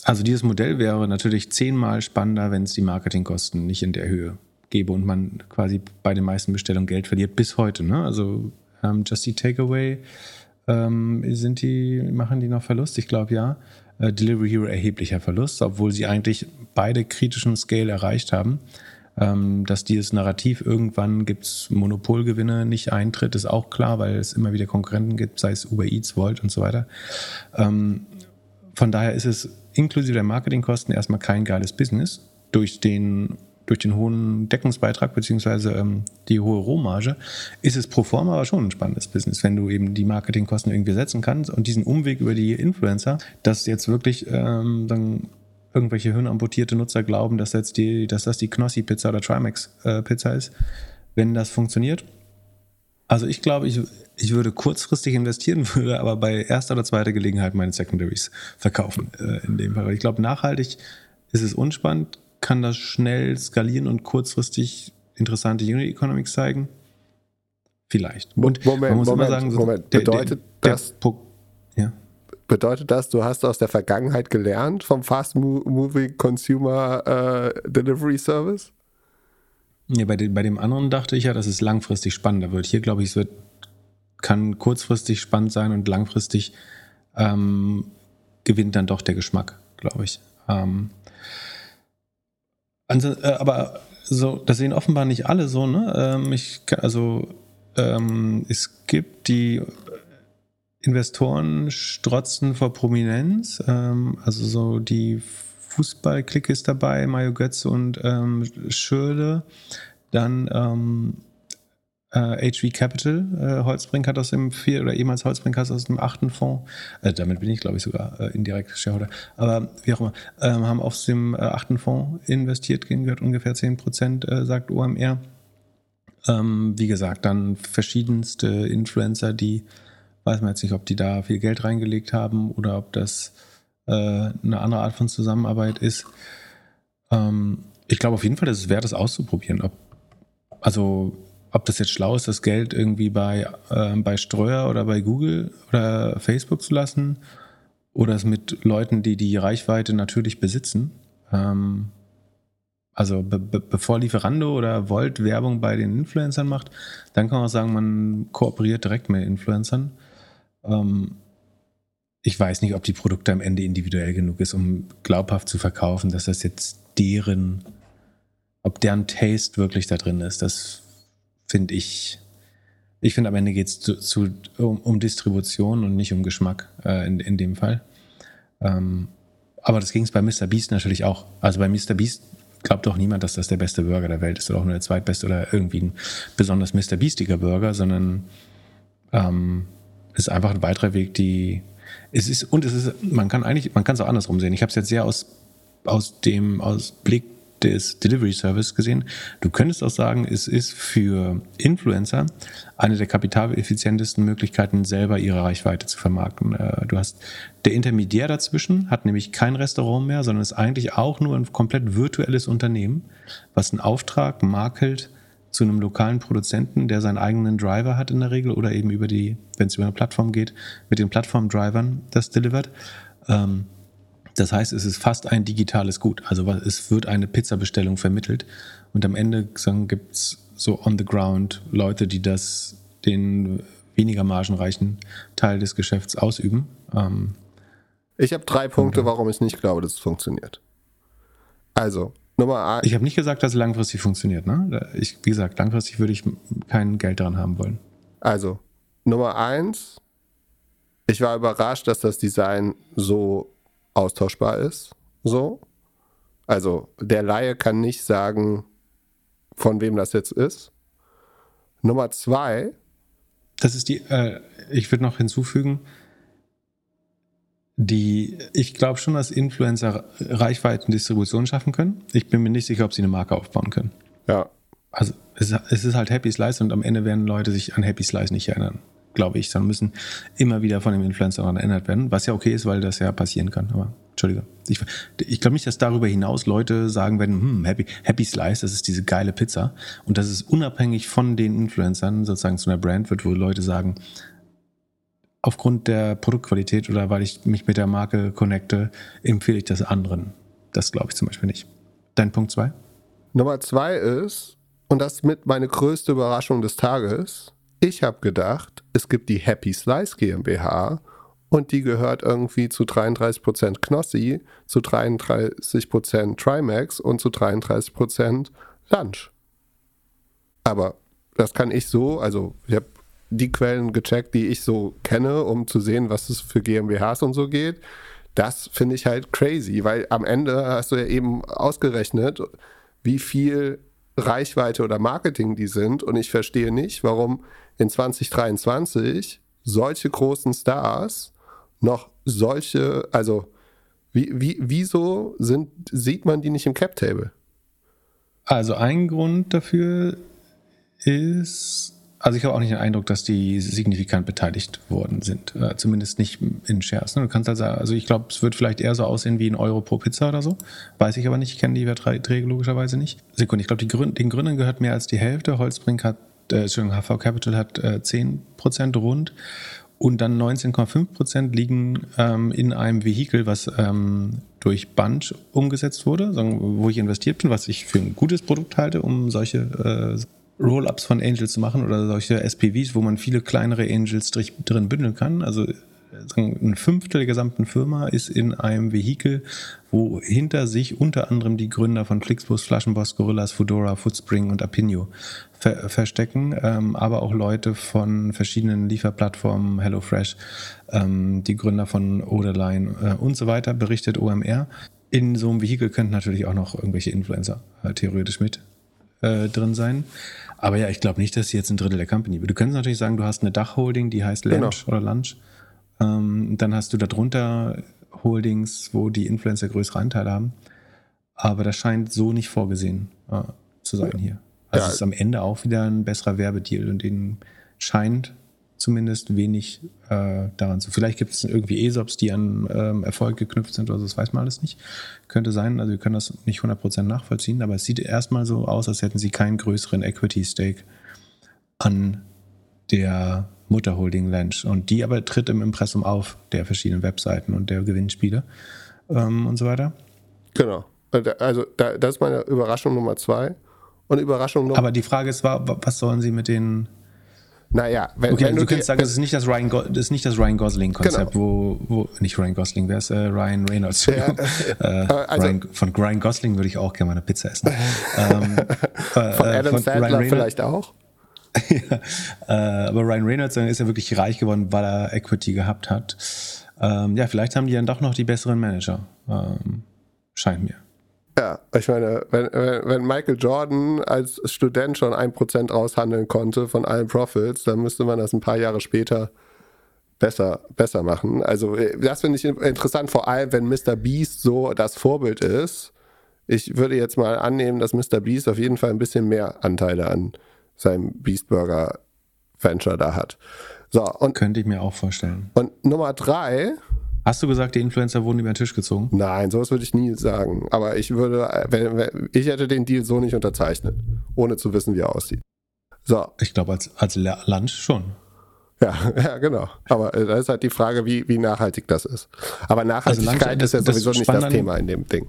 also dieses Modell wäre natürlich zehnmal spannender, wenn es die Marketingkosten nicht in der Höhe gäbe und man quasi bei den meisten Bestellungen Geld verliert bis heute. Ne? Also ähm, Just Eat Takeaway ähm, sind die, machen die noch Verlust? Ich glaube ja. Äh, Delivery Hero erheblicher Verlust, obwohl sie eigentlich beide kritischen Scale erreicht haben. Ähm, dass dieses Narrativ irgendwann gibt es Monopolgewinne nicht eintritt, ist auch klar, weil es immer wieder Konkurrenten gibt, sei es Uber Eats, Volt und so weiter. Ähm, von daher ist es inklusive der Marketingkosten erstmal kein geiles Business. Durch den, durch den hohen Deckungsbeitrag beziehungsweise ähm, die hohe Rohmarge ist es pro forma aber schon ein spannendes Business, wenn du eben die Marketingkosten irgendwie setzen kannst und diesen Umweg über die Influencer, dass jetzt wirklich ähm, dann irgendwelche hirnamputierte Nutzer glauben, dass, jetzt die, dass das die Knossi-Pizza oder Trimax-Pizza ist, wenn das funktioniert. Also ich glaube, ich, ich würde kurzfristig investieren, würde aber bei erster oder zweiter Gelegenheit meine Secondaries verkaufen äh, in dem Fall. Ich glaube, nachhaltig ist es unspannend, kann das schnell skalieren und kurzfristig interessante Unit Economics zeigen. Vielleicht. Und Moment, man muss Moment, immer sagen, so Moment. Bedeutet das- Pro- ja. Bedeutet das, du hast aus der Vergangenheit gelernt vom Fast Mo- Moving Consumer äh, Delivery Service? Ja, bei, dem, bei dem anderen dachte ich ja, dass es langfristig spannender wird. Hier glaube ich, es wird, kann kurzfristig spannend sein und langfristig ähm, gewinnt dann doch der Geschmack, glaube ich. Ähm, äh, aber so, das sehen offenbar nicht alle so, ne? Ähm, ich, also ähm, es gibt die Investoren strotzen vor Prominenz, ähm, also so die Fußballklick ist dabei, Mario Götze und ähm, Schürle. Dann ähm, äh, HV Capital, äh, Holzbrink hat aus dem vier oder ehemals Holzbrink hat aus dem achten Fonds, äh, damit bin ich glaube ich sogar äh, indirekt Shareholder, aber wie auch immer, ähm, haben aus dem äh, achten Fonds investiert, gehört ungefähr 10 Prozent, äh, sagt OMR. Ähm, wie gesagt, dann verschiedenste Influencer, die weiß man jetzt nicht, ob die da viel Geld reingelegt haben oder ob das äh, eine andere Art von Zusammenarbeit ist. Ähm, ich glaube auf jeden Fall, dass es wert ist, auszuprobieren. Ob, also, ob das jetzt schlau ist, das Geld irgendwie bei, äh, bei Streuer oder bei Google oder Facebook zu lassen oder es mit Leuten, die die Reichweite natürlich besitzen. Ähm, also be be bevor Lieferando oder Volt Werbung bei den Influencern macht, dann kann man auch sagen, man kooperiert direkt mit Influencern. Ähm, ich weiß nicht, ob die Produkte am Ende individuell genug ist, um glaubhaft zu verkaufen, dass das jetzt deren, ob deren Taste wirklich da drin ist. Das finde ich. Ich finde, am Ende geht es zu, zu, um, um, Distribution und nicht um Geschmack äh, in, in dem Fall. Ähm, aber das ging es bei Mr. Beast natürlich auch. Also bei Mr. Beast glaubt doch niemand, dass das der beste Burger der Welt ist oder auch nur der zweitbeste oder irgendwie ein besonders Mr. Beastiger Burger, sondern ähm, ist einfach ein weiterer Weg, die es ist und es ist man kann eigentlich man kann es auch andersrum sehen. Ich habe es jetzt sehr aus aus dem aus Blick des Delivery Service gesehen. Du könntest auch sagen, es ist für Influencer eine der kapitaleffizientesten Möglichkeiten, selber ihre Reichweite zu vermarkten. Äh, du hast der Intermediär dazwischen, hat nämlich kein Restaurant mehr, sondern ist eigentlich auch nur ein komplett virtuelles Unternehmen, was einen Auftrag makelt zu einem lokalen Produzenten, der seinen eigenen Driver hat in der Regel oder eben über die, wenn es über eine Plattform geht, mit den Plattform-Drivern das delivert. Ähm, das heißt, es ist fast ein digitales Gut. Also es wird eine Pizza-Bestellung vermittelt und am Ende gibt es so on the ground Leute, die das den weniger margenreichen Teil des Geschäfts ausüben. Ähm, ich habe drei Punkte, warum ich nicht glaube, dass es funktioniert. Also, Nummer A. Ich habe nicht gesagt, dass es langfristig funktioniert. Ne? Ich, wie gesagt, langfristig würde ich kein Geld daran haben wollen. Also, Nummer eins. Ich war überrascht, dass das Design so austauschbar ist. So. Also, der Laie kann nicht sagen, von wem das jetzt ist. Nummer zwei. Das ist die, äh, ich würde noch hinzufügen, die, ich glaube schon, dass Influencer Reichweiten Distribution schaffen können. Ich bin mir nicht sicher, ob sie eine Marke aufbauen können. Ja. Also es, es ist halt Happy Slice und am Ende werden Leute sich an Happy Slice nicht erinnern, glaube ich, sondern müssen immer wieder von dem Influencer daran erinnert werden, was ja okay ist, weil das ja passieren kann. Aber Entschuldige. Ich, ich glaube nicht, dass darüber hinaus Leute sagen werden, hm, Happy, Happy Slice, das ist diese geile Pizza. Und dass es unabhängig von den Influencern sozusagen zu einer Brand wird, wo Leute sagen, aufgrund der Produktqualität oder weil ich mich mit der Marke connecte, empfehle ich das anderen. Das glaube ich zum Beispiel nicht. Dein Punkt zwei? Nummer zwei ist, und das mit meine größte Überraschung des Tages, ich habe gedacht, es gibt die Happy Slice GmbH und die gehört irgendwie zu 33% Knossi, zu 33% Trimax und zu 33% Lunch. Aber das kann ich so, also ich habe die Quellen gecheckt, die ich so kenne, um zu sehen, was es für GmbHs und so geht. Das finde ich halt crazy, weil am Ende hast du ja eben ausgerechnet, wie viel Reichweite oder Marketing die sind. Und ich verstehe nicht, warum in 2023 solche großen Stars noch solche, also wie, wie, wieso sind, sieht man die nicht im Cap-Table? Also ein Grund dafür ist, also ich habe auch nicht den Eindruck, dass die signifikant beteiligt worden sind. Äh, zumindest nicht in Shares. Ne? Du kannst sagen, also ich glaube, es wird vielleicht eher so aussehen wie ein Euro pro Pizza oder so. Weiß ich aber nicht, ich kenne die Verträge logischerweise nicht. Sekunde, ich glaube, Gründ den Gründern gehört mehr als die Hälfte. Holzbrink hat, äh, Entschuldigung, HV Capital hat äh, 10% rund. Und dann 19,5% liegen ähm, in einem Vehikel, was ähm, durch Bunch umgesetzt wurde, wo ich investiert bin, was ich für ein gutes Produkt halte, um solche äh, Roll-ups von Angels zu machen oder solche SPVs, wo man viele kleinere Angels drin bündeln kann. Also ein Fünftel der gesamten Firma ist in einem Vehikel, wo hinter sich unter anderem die Gründer von Flixbus, Flaschenboss, Gorillas, Fedora, Footspring und Apinio ver verstecken, ähm, aber auch Leute von verschiedenen Lieferplattformen, HelloFresh, ähm, die Gründer von Oderline äh, und so weiter, berichtet OMR. In so einem Vehikel könnten natürlich auch noch irgendwelche Influencer äh, theoretisch mit äh, drin sein. Aber ja, ich glaube nicht, dass sie jetzt ein Drittel der Company. Du könntest natürlich sagen, du hast eine Dachholding, die heißt Lunch genau. oder Lunch. Ähm, dann hast du darunter Holdings, wo die Influencer größere Anteile haben. Aber das scheint so nicht vorgesehen äh, zu sein hier. Also ja. es ist am Ende auch wieder ein besserer Werbedeal und den scheint zumindest wenig äh, daran zu. Vielleicht gibt es irgendwie ESOPs, die an ähm, Erfolg geknüpft sind oder so, das weiß man alles nicht. Könnte sein, also wir können das nicht 100% nachvollziehen, aber es sieht erstmal so aus, als hätten sie keinen größeren Equity-Stake an der Mutterholding Lench. Und die aber tritt im Impressum auf, der verschiedenen Webseiten und der Gewinnspiele ähm, und so weiter. Genau. Also das ist meine Überraschung Nummer zwei. Und Überraschung Nummer. Aber die Frage ist, was sollen sie mit den naja, wenn, okay, wenn du, du kannst sagen, das ist nicht das Ryan, Go das ist nicht das Ryan Gosling-Konzept, genau. wo, wo, nicht Ryan Gosling, wer ist äh, Ryan Reynolds? Ja. äh, also, Ryan, von Ryan Gosling würde ich auch gerne mal eine Pizza essen. ähm, von äh, Adam von Sandler vielleicht auch? ja, äh, aber Ryan Reynolds ist ja wirklich reich geworden, weil er Equity gehabt hat. Ähm, ja, vielleicht haben die dann doch noch die besseren Manager. Ähm, scheint mir. Ja, ich meine, wenn, wenn Michael Jordan als Student schon ein Prozent raushandeln konnte von allen Profits, dann müsste man das ein paar Jahre später besser, besser machen. Also, das finde ich interessant, vor allem, wenn Mr. Beast so das Vorbild ist. Ich würde jetzt mal annehmen, dass Mr. Beast auf jeden Fall ein bisschen mehr Anteile an seinem Beast Burger Venture da hat. So, und, Könnte ich mir auch vorstellen. Und Nummer drei. Hast du gesagt, die Influencer wurden über den Tisch gezogen? Nein, sowas würde ich nie sagen. Aber ich würde, wenn, wenn, ich hätte den Deal so nicht unterzeichnet, ohne zu wissen, wie er aussieht. So. Ich glaube, als, als Lunch schon. Ja, ja, genau. Aber äh, da ist halt die Frage, wie, wie nachhaltig das ist. Aber Nachhaltigkeit also Lunch, ist ja sowieso nicht das Thema in dem Ding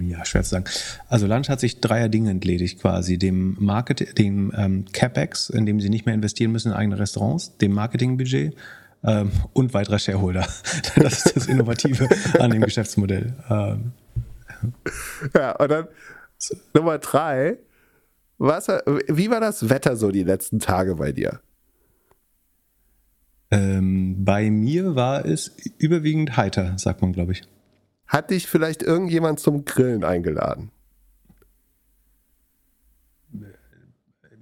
ja, schwer zu sagen. Also Lunch hat sich dreier Dinge entledigt quasi. Dem Market, dem ähm, CapEx, in dem sie nicht mehr investieren müssen in eigene Restaurants, dem Marketingbudget ähm, und weiterer Shareholder. das ist das Innovative an dem Geschäftsmodell. Ähm. Ja, und dann Nummer drei. Was, wie war das Wetter so die letzten Tage bei dir? Ähm, bei mir war es überwiegend heiter, sagt man, glaube ich. Hat dich vielleicht irgendjemand zum Grillen eingeladen?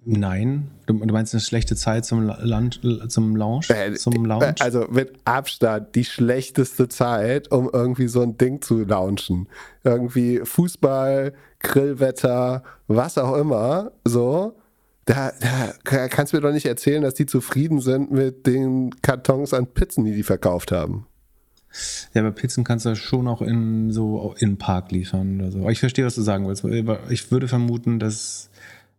Nein. Du, meinst eine schlechte Zeit zum, Lunch, zum Lounge? Äh, zum Lounge? Also mit Abstand die schlechteste Zeit, um irgendwie so ein Ding zu launchen. Irgendwie Fußball, Grillwetter, was auch immer. So. Da, da kannst du mir doch nicht erzählen, dass die zufrieden sind mit den Kartons an Pizzen, die die verkauft haben. Ja, aber Pizzen kannst du schon auch in so in Park liefern oder so. Aber ich verstehe, was du sagen willst. Ich würde vermuten, dass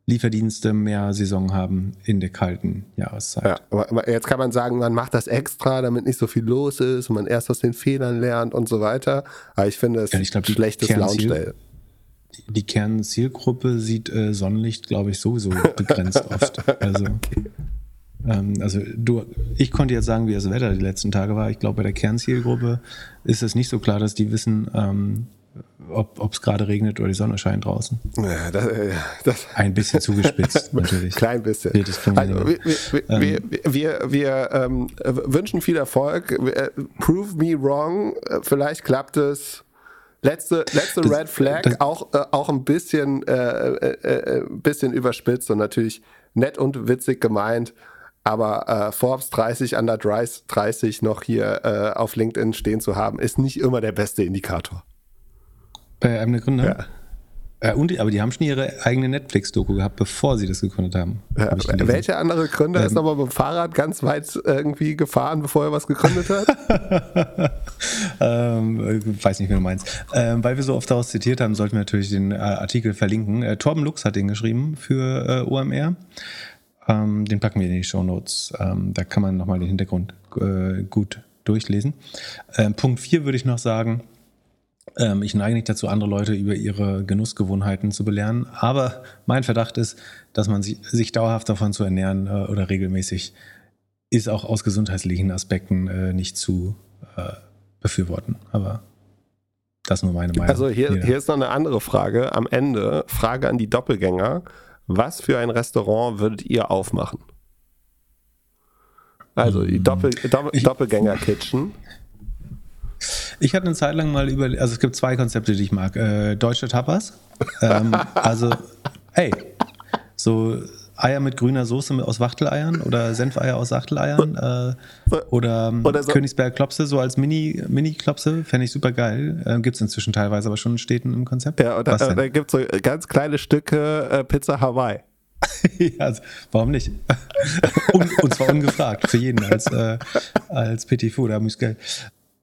Lieferdienste mehr Saison haben in der kalten Jahreszeit. Ja, aber jetzt kann man sagen, man macht das extra, damit nicht so viel los ist und man erst aus den Fehlern lernt und so weiter. Aber ich finde es ja, ich glaub, schlechtes Launch-Day. Die, die Kernzielgruppe sieht äh, Sonnenlicht, glaube ich, sowieso begrenzt oft. Also okay. Ähm, also du, ich konnte jetzt sagen, wie das Wetter die letzten Tage war. Ich glaube, bei der Kernzielgruppe ist es nicht so klar, dass die wissen, ähm, ob es gerade regnet oder die Sonne scheint draußen. Ja, das, äh, das Ein bisschen zugespitzt, natürlich. Klein bisschen. Also, wir, wir, ähm, wir, wir, wir ähm, wünschen viel Erfolg. Äh, prove me wrong. Vielleicht klappt es. Letzte, letzte das, Red Flag, das, auch, äh, auch ein bisschen, äh, äh, bisschen überspitzt und natürlich nett und witzig gemeint. Aber äh, Forbes 30 under 30 noch hier äh, auf LinkedIn stehen zu haben, ist nicht immer der beste Indikator. Bei einem der Gründer? Ja. Äh, und, aber die haben schon ihre eigene Netflix-Doku gehabt, bevor sie das gegründet haben. Ja, hab welcher andere Gründer ähm, ist nochmal mit dem Fahrrad ganz weit irgendwie gefahren, bevor er was gegründet hat? ähm, weiß nicht, wie du meinst. Ähm, weil wir so oft daraus zitiert haben, sollten wir natürlich den äh, Artikel verlinken. Äh, Torben Lux hat den geschrieben für äh, OMR. Ähm, den packen wir in die Show Notes. Ähm, da kann man nochmal den Hintergrund äh, gut durchlesen. Ähm, Punkt 4 würde ich noch sagen, Ähm, ich neige nicht dazu, andere Leute über ihre Genussgewohnheiten zu belehren. Aber mein Verdacht ist, dass man sich, sich dauerhaft davon zu ernähren äh, oder regelmäßig ist auch aus gesundheitlichen Aspekten äh, nicht zu äh, befürworten. Aber das ist nur meine Meinung. Also hier, hier ist noch eine andere Frage. Am Ende, Frage an die Doppelgänger. Was für ein Restaurant würdet ihr aufmachen? Also die Doppel, Doppel, Doppelgänger-Kitchen. Ich hatte eine Zeit lang mal über, also es gibt zwei Konzepte, die ich mag. Äh, deutsche Tapas. Ähm, also, hey, so Eier mit grüner Soße aus Wachteleiern oder Senfeier aus Wachteleiern äh, oder, oder so. Königsberg Klopse so als Mini, Mini-Klopse, fände ich super geil. Äh, gibt es inzwischen teilweise aber schon in Städten im Konzept. Ja, oder da, da gibt es so ganz kleine Stücke äh, Pizza Hawaii. ja, also, warum nicht? und, und, zwar ungefragt, für jeden als, äh, als Petit Food, da muss Geld.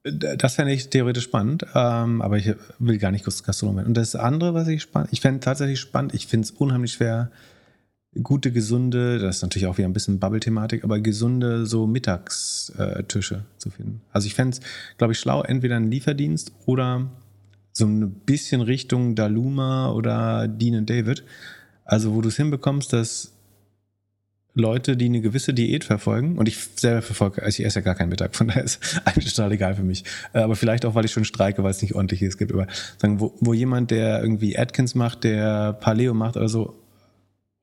Das fände ich theoretisch spannend, ähm, aber ich will gar nicht Gastronom werden. Und das andere, was ich spannend, ich fände tatsächlich spannend, ich finde es unheimlich schwer, gute, gesunde, das ist natürlich auch wieder ein bisschen Bubble-Thematik, aber gesunde so Mittagstische zu finden. Also ich fände es, glaube ich, schlau, entweder ein Lieferdienst oder so ein bisschen Richtung Daluma oder Dean David. Also wo du es hinbekommst, dass Leute, die eine gewisse Diät verfolgen, und ich selber verfolge, also ich esse ja gar keinen Mittag, von daher ist eigentlich total egal für mich. Äh, aber vielleicht auch, weil ich schon streike, weil es nicht ordentlich ist. Gibt, aber sagen, wo, wo jemand, der irgendwie Atkins macht, der Paleo macht oder so,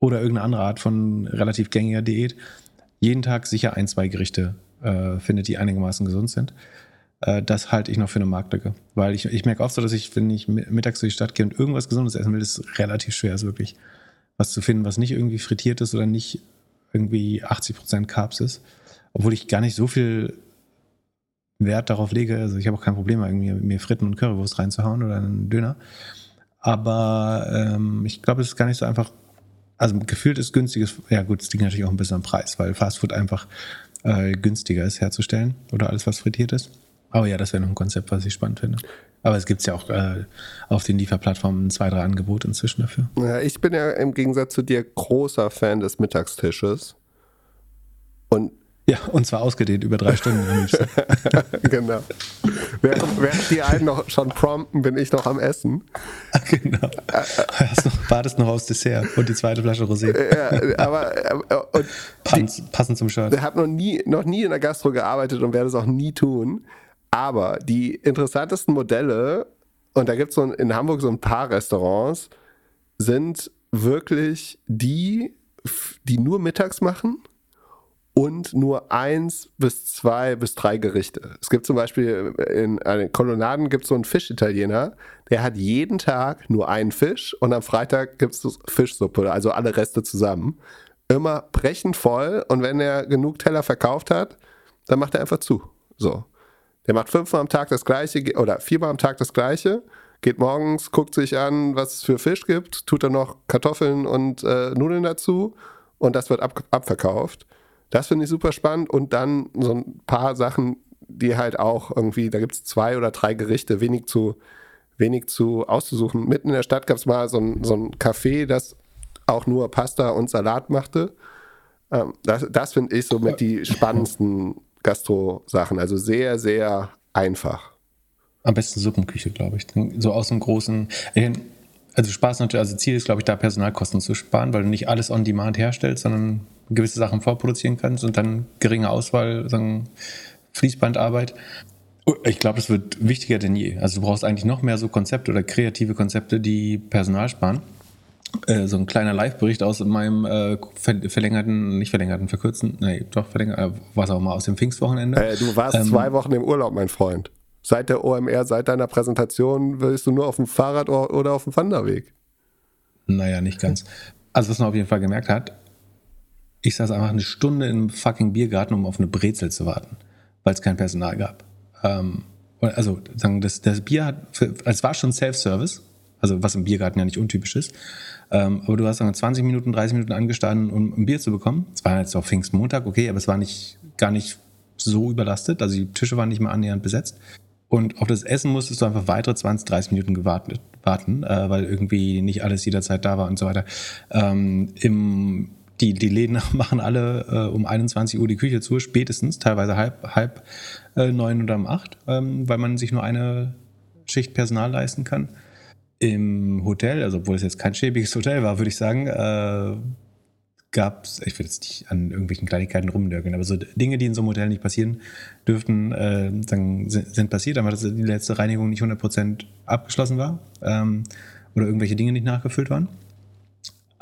oder irgendeine andere Art von relativ gängiger Diät, jeden Tag sicher ein, zwei Gerichte äh, findet, die einigermaßen gesund sind. Äh, das halte ich noch für eine Marktlücke. Weil ich, ich merke oft so, dass ich, wenn ich mittags durch die Stadt gehe und irgendwas Gesundes essen will, ist relativ schwer, ist wirklich was zu finden, was nicht irgendwie frittiert ist oder nicht irgendwie 80% Carbs ist. Obwohl ich gar nicht so viel Wert darauf lege. Also ich habe auch kein Problem, irgendwie mir Fritten und Currywurst reinzuhauen oder einen Döner. Aber ähm, ich glaube, es ist gar nicht so einfach also gefühlt ist günstiges, ja gut, es liegt natürlich auch ein bisschen am Preis, weil Fastfood einfach äh, günstiger ist herzustellen oder alles, was frittiert ist. Aber ja, das wäre noch ein Konzept, was ich spannend finde. Aber es gibt ja auch äh, auf den Lieferplattformen zwei, drei Angebote inzwischen dafür. Ja, ich bin ja im Gegensatz zu dir großer Fan des Mittagstisches. Und ja, und zwar ausgedehnt über drei Stunden. genau. Während, während, die einen noch schon prompten, bin ich noch am Essen. Genau. Hast noch, wartest noch aufs Dessert und die zweite Flasche Rosé. Ja, aber und Panz, passend zum Shirt. Ich habe noch nie, noch nie in der Gastro gearbeitet und werde es auch nie tun. Aber die interessantesten Modelle, und da gibt es so in Hamburg so ein paar Restaurants, sind wirklich die, die nur mittags machen und nur eins bis zwei bis drei Gerichte. Es gibt zum Beispiel in, den Kolonnaden gibt es so einen Fischitaliener, der hat jeden Tag nur einen Fisch und am Freitag gibt es Fischsuppe, also alle Reste zusammen. Immer brechend voll und wenn er genug Teller verkauft hat, dann macht er einfach zu. So. Der macht fünfmal am Tag das gleiche oder viermal am Tag das gleiche, geht morgens, guckt sich an, was es für Fisch gibt, tut dann noch Kartoffeln und äh, Nudeln dazu und das wird ab, abverkauft. Das finde ich super spannend. Und dann so ein paar Sachen, die halt auch irgendwie, da gibt es zwei oder drei Gerichte, wenig zu, wenig zu auszusuchen. Mitten in der Stadt gab es mal so ein, so ein Café, das auch nur Pasta und Salat machte. Ähm, das das finde ich so mit die spannendsten Gastro-Sachen. Also sehr, sehr einfach. Am besten Suppenküche, glaube ich. So aus einem großen. Also Spaß natürlich, also Ziel ist, glaube ich, da Personalkosten zu sparen, weil du nicht alles on demand herstellst, sondern gewisse Sachen vorproduzieren kannst und dann geringe Auswahl, sagen, Fließbandarbeit. Ich glaube, es wird wichtiger denn je. Also du brauchst eigentlich noch mehr so Konzepte oder kreative Konzepte, die Personal sparen. Äh, so ein kleiner Live-Bericht aus meinem äh, verlängerten, nicht verlängerten, verkürzten, nee, doch verlängert, äh, was auch mal aus dem Pfingstwochenende. Äh, du warst ähm, zwei Wochen im Urlaub, mein Freund. Seit der OMR, seit deiner Präsentation, bist du nur auf dem Fahrrad oder auf dem Wanderweg. Naja, nicht ganz. Also was man auf jeden Fall gemerkt hat, ich saß einfach eine Stunde im fucking Biergarten, um auf eine Brezel zu warten, weil es kein Personal gab. Ähm, also sagen, das, das Bier hat, es war schon Self-Service, also was im Biergarten ja nicht untypisch ist. Ähm, aber du hast dann 20 Minuten, 30 Minuten angestanden, um ein Bier zu bekommen. Es war jetzt auch Pfingstmontag, okay, aber es war nicht gar nicht so überlastet. Also die Tische waren nicht mal annähernd besetzt. Und auf das Essen musstest du einfach weitere 20, 30 Minuten gewartet, warten, äh, weil irgendwie nicht alles jederzeit da war und so weiter. Ähm, Im die, die Läden machen alle äh, um 21 Uhr die Küche zu, spätestens, teilweise halb, halb äh, neun oder um acht, ähm, weil man sich nur eine Schichtpersonal leisten kann. Im Hotel, also obwohl es jetzt kein schäbiges Hotel war, würde ich sagen, äh, gab es, ich will jetzt nicht an irgendwelchen Kleinigkeiten rumnörgeln, aber so Dinge, die in so einem Hotel nicht passieren dürften, äh, dann sind passiert, aber dass die letzte Reinigung nicht 100% abgeschlossen war ähm, oder irgendwelche Dinge nicht nachgefüllt waren.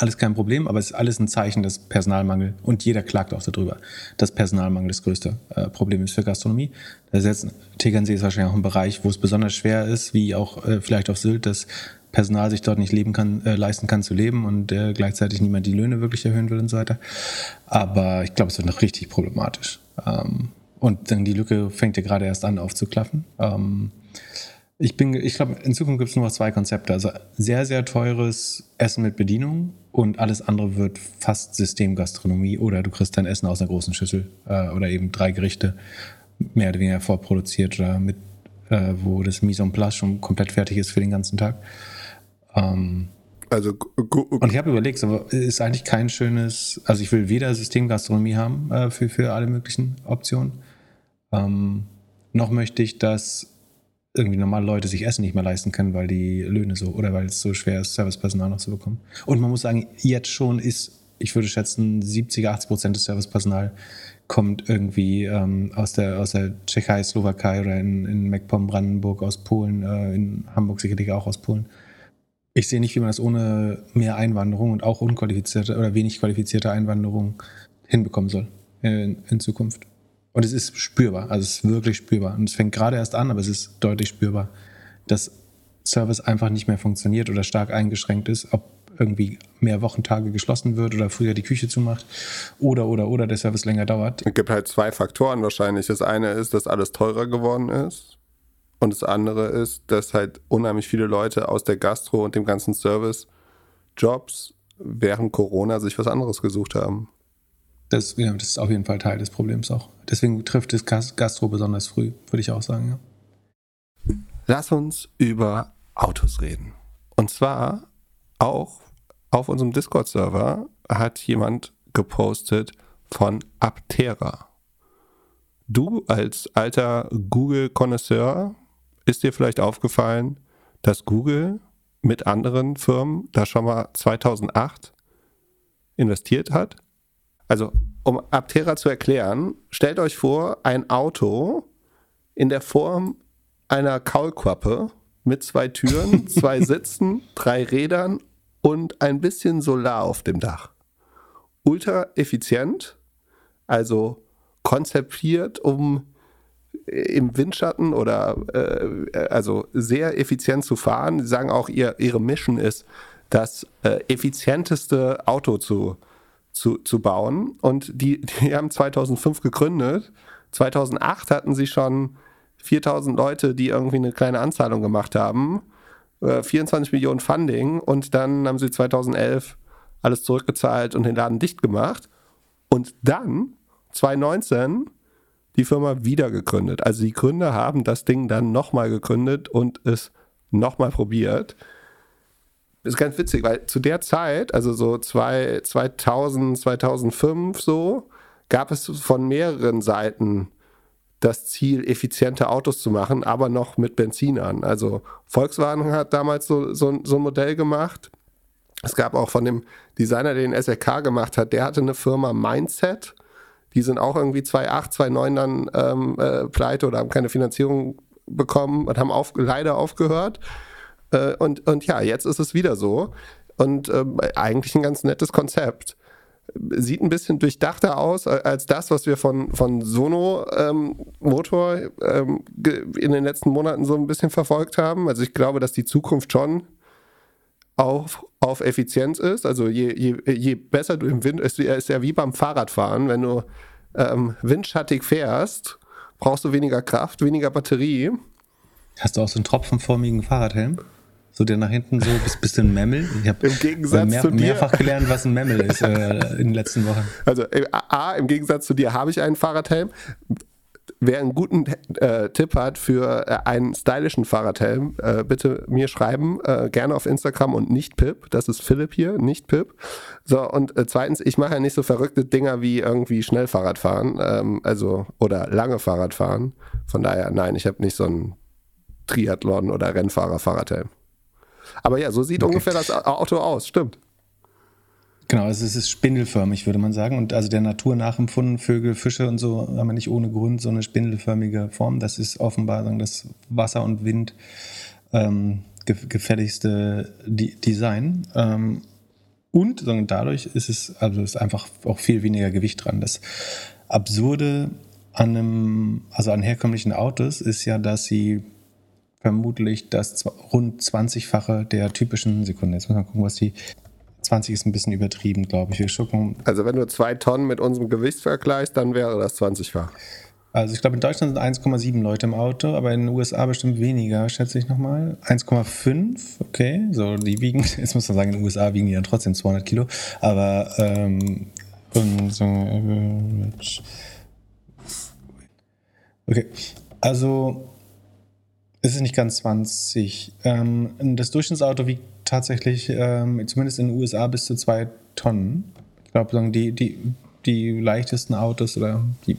Alles kein Problem, aber es ist alles ein Zeichen des Personalmangel und jeder klagt auch darüber, dass Personalmangel das größte äh, Problem ist für Gastronomie. Das ist Tegernsee ist wahrscheinlich auch ein Bereich, wo es besonders schwer ist, wie auch äh, vielleicht auf Sylt, dass Personal sich dort nicht leben kann, äh, leisten kann zu leben und gleichzeitig niemand die Löhne wirklich erhöhen will und so weiter. Aber ich glaube, es wird noch richtig problematisch. Ähm, und dann die Lücke fängt ja gerade erst an aufzuklaffen. Ähm, ich bin, ich glaube, in Zukunft gibt es nur noch zwei Konzepte. Also sehr, sehr teures Essen mit Bedienung und alles andere wird fast Systemgastronomie oder du kriegst dein Essen aus einer großen Schüssel äh, oder eben drei Gerichte mehr oder weniger vorproduziert oder mit, äh, wo das Mise en place schon komplett fertig ist für den ganzen Tag. Ähm, also und ich habe überlegt, aber ist eigentlich kein schönes, also ich will weder Systemgastronomie haben äh, für, für alle möglichen Optionen, ähm, noch möchte ich, dass irgendwie normale Leute sich Essen nicht mehr leisten können, weil die Löhne so oder weil es so schwer ist, Servicepersonal noch zu bekommen. Und man muss sagen, jetzt schon ist, ich würde schätzen, 70, 80 Prozent des Servicepersonal kommt irgendwie ähm, aus, der, aus der Tschechei, Slowakei oder in, in MacPom, Brandenburg, aus Polen, äh, in Hamburg sicherlich auch aus Polen ich sehe nicht, wie man das ohne mehr Einwanderung und auch unqualifizierte oder wenig qualifizierte Einwanderung hinbekommen soll in, in Zukunft. Und es ist spürbar, also es ist wirklich spürbar. Und es fängt gerade erst an, aber es ist deutlich spürbar, dass Service einfach nicht mehr funktioniert oder stark eingeschränkt ist, ob irgendwie mehr Wochentage geschlossen wird oder früher die Küche zumacht oder oder oder der Service länger dauert. Es gibt halt zwei Faktoren wahrscheinlich. Das eine ist, dass alles teurer geworden ist und das andere ist, dass halt unheimlich viele Leute aus der Gastro und dem ganzen Service Jobs während Corona sich was anderes gesucht haben. Das, ja, das ist auf jeden Fall Teil des Problems auch. Deswegen trifft es Gastro besonders früh, würde ich auch sagen. Ja. Lass uns über Autos reden. Und zwar auch auf unserem Discord-Server hat jemand gepostet von Aptera. Du als alter Google-Konnoisseur ist dir vielleicht aufgefallen, dass Google mit anderen Firmen da schon mal 2008 investiert hat? Also, um Aptera zu erklären, stellt euch vor, ein Auto in der Form einer Kaulquappe mit zwei Türen, zwei Sitzen, drei Rädern und ein bisschen Solar auf dem Dach. Ultra effizient, also konzipiert, um im Windschatten oder äh, also sehr effizient zu fahren. Sie sagen auch, ihr, ihre Mission ist, das äh, effizienteste Auto zu, zu, zu bauen. Und die, die haben 2005 gegründet. 2008 hatten sie schon 4000 Leute, die irgendwie eine kleine Anzahlung gemacht haben. Äh, 24 Millionen Funding. Und dann haben sie 2011 alles zurückgezahlt und den Laden dicht gemacht. Und dann, 2019, die Firma wieder gegründet. Also die Gründer haben das Ding dann nochmal gegründet und es nochmal probiert. Ist ganz witzig, weil zu der Zeit, also so zwei, 2000, 2005 so, gab es von mehreren Seiten das Ziel, effiziente Autos zu machen, aber noch mit Benzinern. Also Volkswagen hat damals so, so, so ein Modell gemacht. Es gab auch von dem Designer, der den SRK gemacht hat, der hatte eine Firma Mindset die sind auch irgendwie 2,8, 2,9 dann ähm, äh, pleite oder haben keine Finanzierung bekommen und haben auf, leider aufgehört. Äh, und, und ja, jetzt ist es wieder so. Und äh, eigentlich ein ganz nettes Konzept. Sieht ein bisschen durchdachter aus als das, was wir von, von Sono ähm, Motor ähm, in den letzten Monaten so ein bisschen verfolgt haben. Also ich glaube, dass die Zukunft schon auf, auf Effizienz ist. Also je, je, je besser du im Wind, ist, ist ja wie beim Fahrradfahren, wenn du ähm, windschattig fährst, brauchst du weniger Kraft, weniger Batterie. Hast du auch so einen tropfenformigen Fahrradhelm? So der nach hinten so bis, bis ein Memmel. Ich habe mehr, mehrfach gelernt, was ein Memmel ist äh, in den letzten Wochen. Also äh, A, im Gegensatz zu dir habe ich einen Fahrradhelm wer einen guten äh, Tipp hat für äh, einen stylischen Fahrradhelm, äh, bitte mir schreiben. Äh, gerne auf Instagram und nicht Pip. Das ist Philipp hier, nicht Pip. So, und äh, zweitens, ich mache ja nicht so verrückte Dinger wie irgendwie Schnellfahrrad fahren, ähm, also oder lange Fahrrad fahren. Von daher, nein, ich habe nicht so einen Triathlon oder Rennfahrer Fahrradhelm. Aber ja, so sieht okay. ungefähr das Auto aus, stimmt. Genau, also es ist spindelförmig, würde man sagen. Und also der Natur nachempfunden, Vögel, Fische und so haben wir nicht ohne Grund so eine spindelförmige Form. Das ist offenbar sagen, das Wasser und Wind ähm, gefälligste Design. Ähm, und sagen, dadurch ist es, also ist einfach auch viel weniger Gewicht dran. Das Absurde an einem, also an herkömmlichen Autos ist ja, dass sie vermutlich das rund 20-fache der typischen Sekunde. Jetzt muss man gucken, was die 20 ist ein bisschen übertrieben, glaube ich. Wir gucken. Also wenn du zwei Tonnen mit unserem Gewicht vergleichst, dann wäre das 20-fach. Also ich glaube, in Deutschland sind 1,7 Leute im Auto, aber in den USA bestimmt weniger, schätze ich nochmal. 1,5, okay. So, die wiegen, jetzt muss man sagen, in den USA wiegen die dann trotzdem 200 Kilo. Aber, ähm, okay. Also, es ist nicht ganz 20. Ähm, das Durchschnittsauto wiegt tatsächlich, ähm, zumindest in den USA, bis zu zwei Tonnen. Ich glaube, die, die, die leichtesten Autos oder die,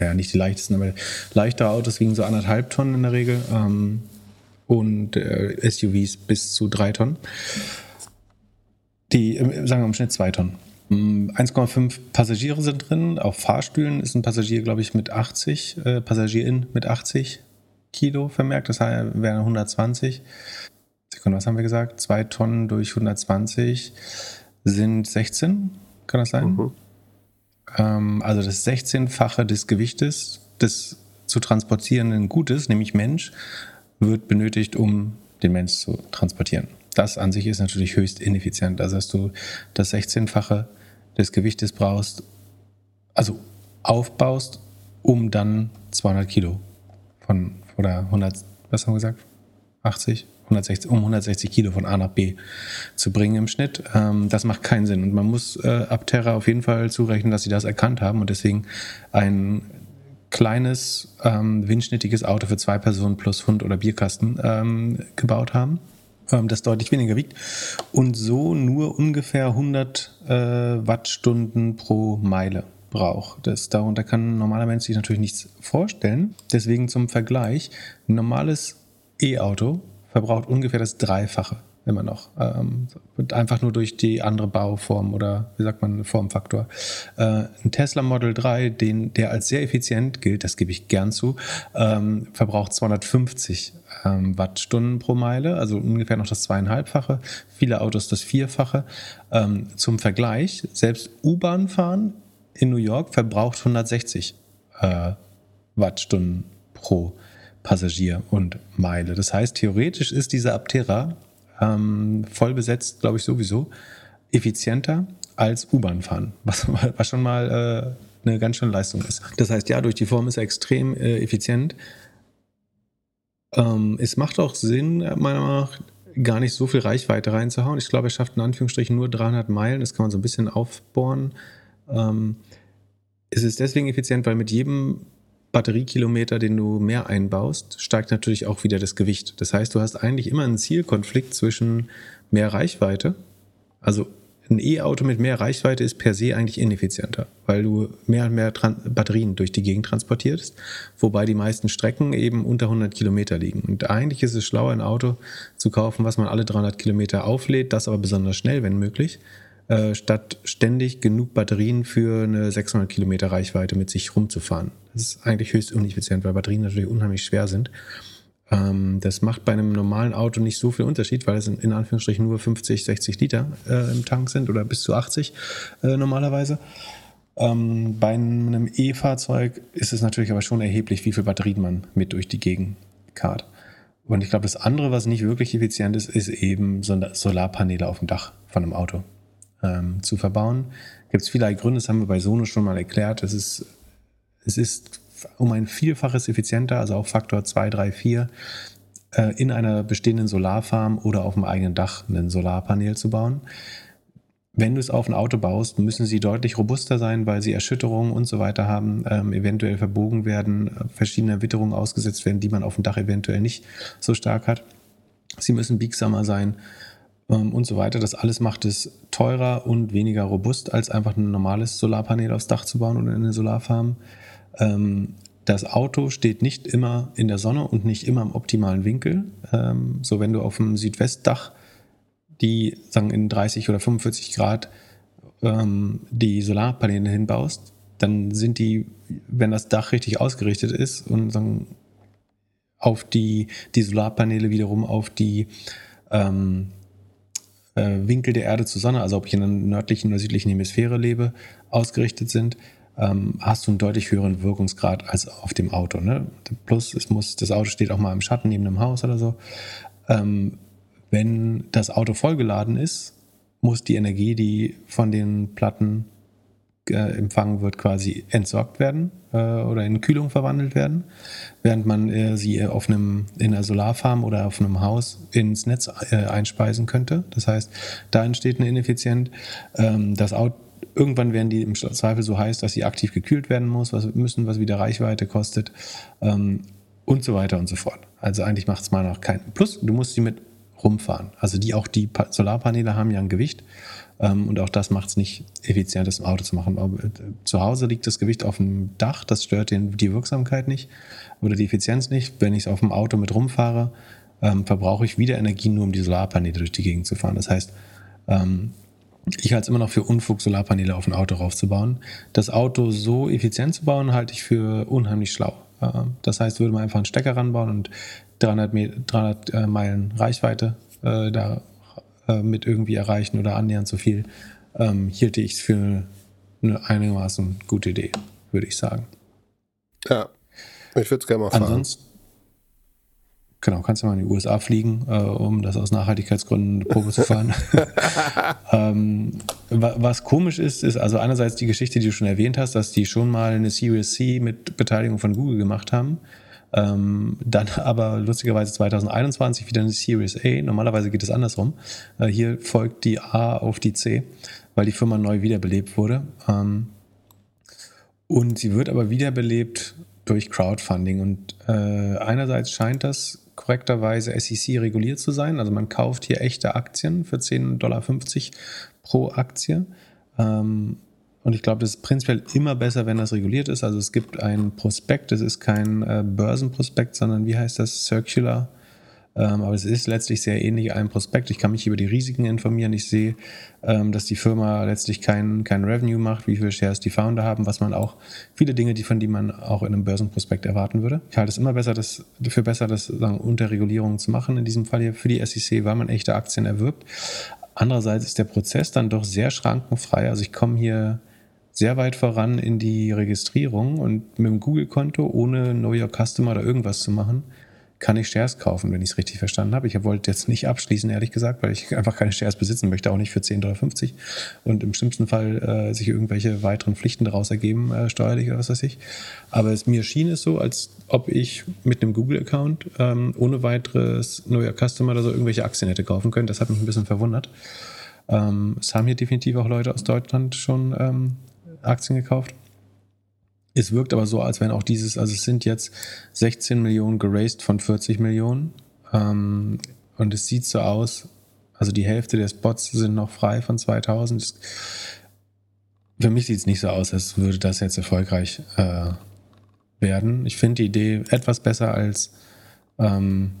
ja, nicht die leichtesten, aber leichtere Autos wiegen so anderthalb Tonnen in der Regel. Ähm, und äh, SUVs bis zu drei Tonnen. Die, äh, sagen wir im Schnitt zwei Tonnen. 1,5 mm, Passagiere sind drin. Auf Fahrstühlen ist ein Passagier, glaube ich, mit 80, äh, Passagierin mit 80 Kilo vermerkt. Das heißt, wären 120. Sekunde, was haben wir gesagt? Zwei Tonnen durch 120 sind 16, kann das sein? Mhm. Ähm, also das 16-fache des Gewichtes des zu transportierenden Gutes, nämlich Mensch, wird benötigt, um den Mensch zu transportieren. Das an sich ist natürlich höchst ineffizient. Also dass du das 16-fache des Gewichtes brauchst, also aufbaust, um dann 200 Kilo von oder 100, was haben wir gesagt? 80 160, um 160 Kilo von A nach B zu bringen im Schnitt. Ähm, das macht keinen Sinn. Und man muss äh, Abterra auf jeden Fall zurechnen, dass sie das erkannt haben und deswegen ein kleines, ähm, windschnittiges Auto für zwei Personen plus Hund oder Bierkasten ähm, gebaut haben, ähm, das deutlich weniger wiegt und so nur ungefähr 100 äh, Wattstunden pro Meile braucht. Das, darunter kann ein normaler Mensch sich natürlich nichts vorstellen. Deswegen zum Vergleich, ein normales E-Auto verbraucht ungefähr das Dreifache immer noch. Ähm, einfach nur durch die andere Bauform oder wie sagt man, Formfaktor. Äh, ein Tesla Model 3, den, der als sehr effizient gilt, das gebe ich gern zu, ähm, verbraucht 250 ähm, Wattstunden pro Meile, also ungefähr noch das zweieinhalbfache. Viele Autos das Vierfache. Ähm, zum Vergleich, selbst U-Bahn fahren in New York verbraucht 160 äh, Wattstunden pro. Passagier und Meile. Das heißt, theoretisch ist dieser Aptera ähm, voll besetzt, glaube ich, sowieso effizienter als U-Bahn fahren, was, was, schon mal äh, eine ganz schöne Leistung ist. Das heißt, ja, durch die Form ist er extrem äh, effizient. Ähm, es macht auch Sinn, meiner Meinung nach, gar nicht so viel Reichweite reinzuhauen. Ich glaube, er schafft in Anführungsstrichen nur 300 Meilen. Das kann man so ein bisschen aufbohren. Ähm, es ist deswegen effizient, weil mit jedem Batteriekilometer, den du mehr einbaust, steigt natürlich auch wieder das Gewicht. Das heißt, du hast eigentlich immer einen Zielkonflikt zwischen mehr Reichweite, also ein E-Auto mit mehr Reichweite ist per se eigentlich ineffizienter, weil du mehr und mehr Tran Batterien durch die Gegend transportierst, wobei die meisten Strecken eben unter 100 Kilometer liegen. Und eigentlich ist es schlauer, ein Auto zu kaufen, was man alle 300 Kilometer auflädt, das aber besonders schnell, wenn möglich, äh, statt ständig genug Batterien für eine 600 Kilometer Reichweite mit sich rumzufahren. Das ist eigentlich höchst ineffizient, weil Batterien natürlich unheimlich schwer sind. Ähm, das macht bei einem normalen Auto nicht so viel Unterschied, weil es in, Anführungsstrichen nur 50, 60 Liter äh, im Tank sind oder bis zu 80 äh, normalerweise. Ähm, bei einem E-Fahrzeug ist es natürlich aber schon erheblich, wie viel Batterien man mit durch die Gegend karrt. Und ich glaube, das andere, was nicht wirklich effizient ist, ist eben Solarpaneele auf dem Dach von einem Auto ähm, zu verbauen. Gibt es vielerlei Gründe, das haben wir bei Sono schon mal erklärt. Es ist, es ist um ein Vielfaches effizienter, also auch Faktor 2, 3, 4, in einer bestehenden Solarfarm oder auf dem eigenen Dach ein Solarpanel zu bauen. Wenn du es auf ein Auto baust, müssen sie deutlich robuster sein, weil sie Erschütterungen und so weiter haben, ähm, eventuell verbogen werden, verschiedene Witterungen ausgesetzt werden, die man auf dem Dach eventuell nicht so stark hat. Sie müssen biegsamer sein ähm, und so weiter. Das alles macht es teurer und weniger robust, als einfach ein normales Solarpanel aufs Dach zu bauen oder in eine Solarfarm. Ähm, das Auto steht nicht immer in der Sonne und nicht immer im optimalen Winkel. Ähm, so wenn du auf dem Südwestdach die sagen in 30 oder 45 Grad ähm, die Solarpaneele hinbaust, dann sind die, wenn das Dach richtig ausgerichtet ist und sagen, auf die, die Solarpaneele wiederum auf die ähm, äh, Winkel der Erde zur Sonne, also ob ich in einer nördlichen oder südlichen Hemisphäre lebe, ausgerichtet sind, ähm, hast du einen deutlich höheren Wirkungsgrad als auf dem Auto. Ne? Plus, es muss, das Auto steht auch mal im Schatten neben einem Haus oder so. Ähm, wenn das Auto vollgeladen ist, muss die Energie, die von den Platten äh, empfangen wird, quasi entsorgt werden äh, oder in Kühlung verwandelt werden, während man äh, sie auf einem, in einer Solarfarm oder auf einem Haus ins Netz äh, einspeisen könnte. Das heißt, da entsteht eine Ineffizienz. Ähm, das Auto Irgendwann werden die im Zweifel so heiß, dass sie aktiv gekühlt werden muss, was müssen, was wieder Reichweite kostet ähm, und so weiter und so fort. Also eigentlich macht es mal noch keinen. Plus, du musst sie mit rumfahren. Also die auch die Solarpaneele haben ja ein Gewicht und auch das macht es nicht effizient, das im Auto zu machen. Äh, zu Hause liegt das Gewicht auf dem Dach, das stört den, die Wirksamkeit nicht oder die Effizienz nicht. Wenn ich es auf dem Auto mit rumfahre, ähm, verbrauche ich wieder Energie, nur um die Solarpaneele durch die Gegend zu fahren. Das heißt, ähm, ich halte es immer noch für Unfug, Solarpaneele auf ein Auto raufzubauen. Das Auto so effizient zu bauen, halte ich für unheimlich schlau. Das heißt, würde man einfach einen Stecker ranbauen und 300, 300 äh, Meilen Reichweite äh, da äh, mit irgendwie erreichen oder annähernd so viel, ähm, hielte ich es für eine einigermaßen gute Idee, würde ich sagen. Ja, ich würde es gerne mal fahren. Ansonsten, Genau, kannst du mal in die USA fliegen, äh, um das aus Nachhaltigkeitsgründen Probe zu fahren. ähm, was komisch ist, ist also einerseits die Geschichte, die du schon erwähnt hast, dass die schon mal eine Series C mit Beteiligung von Google gemacht haben. Ähm, dann aber lustigerweise 2021 wieder eine Series A. Normalerweise geht es andersrum. Äh, hier folgt die A auf die C, weil die Firma neu wiederbelebt wurde. Ähm, und sie wird aber wiederbelebt durch Crowdfunding. Und äh, einerseits scheint das korrekterweise SEC reguliert zu sein. Also man kauft hier echte Aktien für 10,50 Dollar pro Aktie. Ähm, und ich glaube, das ist prinzipiell immer besser, wenn das reguliert ist. Also es gibt ein Prospekt, es ist kein äh, Börsenprospekt, sondern wie heißt das? Circular ähm, aber es ist letztlich sehr ähnlich einem Prospekt. Ich kann mich über die Risiken informieren. Ich sehe, ähm, dass die Firma letztlich kein, kein Revenue macht, wie viele Shares die Founder haben, was man auch, viele Dinge, die von die man auch in einem Börsenprospekt erwarten würde. Ich halte es immer besser, das, für besser, das sagen, unter Regulierung zu machen. In diesem Fall hier für die SEC, weil man echte Aktien erwirbt. Andererseits ist der Prozess dann doch sehr schrankenfrei. Also ich komme hier sehr weit voran in die Registrierung und mit dem Google-Konto, ohne Know Your Customer oder irgendwas zu machen, kann ich Shares kaufen, wenn ich es richtig verstanden habe. Ich wollte jetzt nicht abschließen, ehrlich gesagt, weil ich einfach keine Shares besitzen möchte, auch nicht für 10,50 Dollar und im schlimmsten Fall äh, sich irgendwelche weiteren Pflichten daraus ergeben, äh, steuerlich oder was weiß ich. Aber es, mir schien es so, als ob ich mit einem Google-Account ähm, ohne weiteres neuer Customer oder so irgendwelche Aktien hätte kaufen können. Das hat mich ein bisschen verwundert. Ähm, es haben hier definitiv auch Leute aus Deutschland schon ähm, Aktien gekauft. Es wirkt aber so, als wenn auch dieses, also es sind jetzt 16 Millionen geraced von 40 Millionen. Ähm, und es sieht so aus, also die Hälfte der Spots sind noch frei von 2000. Es, für mich sieht es nicht so aus, als würde das jetzt erfolgreich äh, werden. Ich finde die Idee etwas besser als, ähm,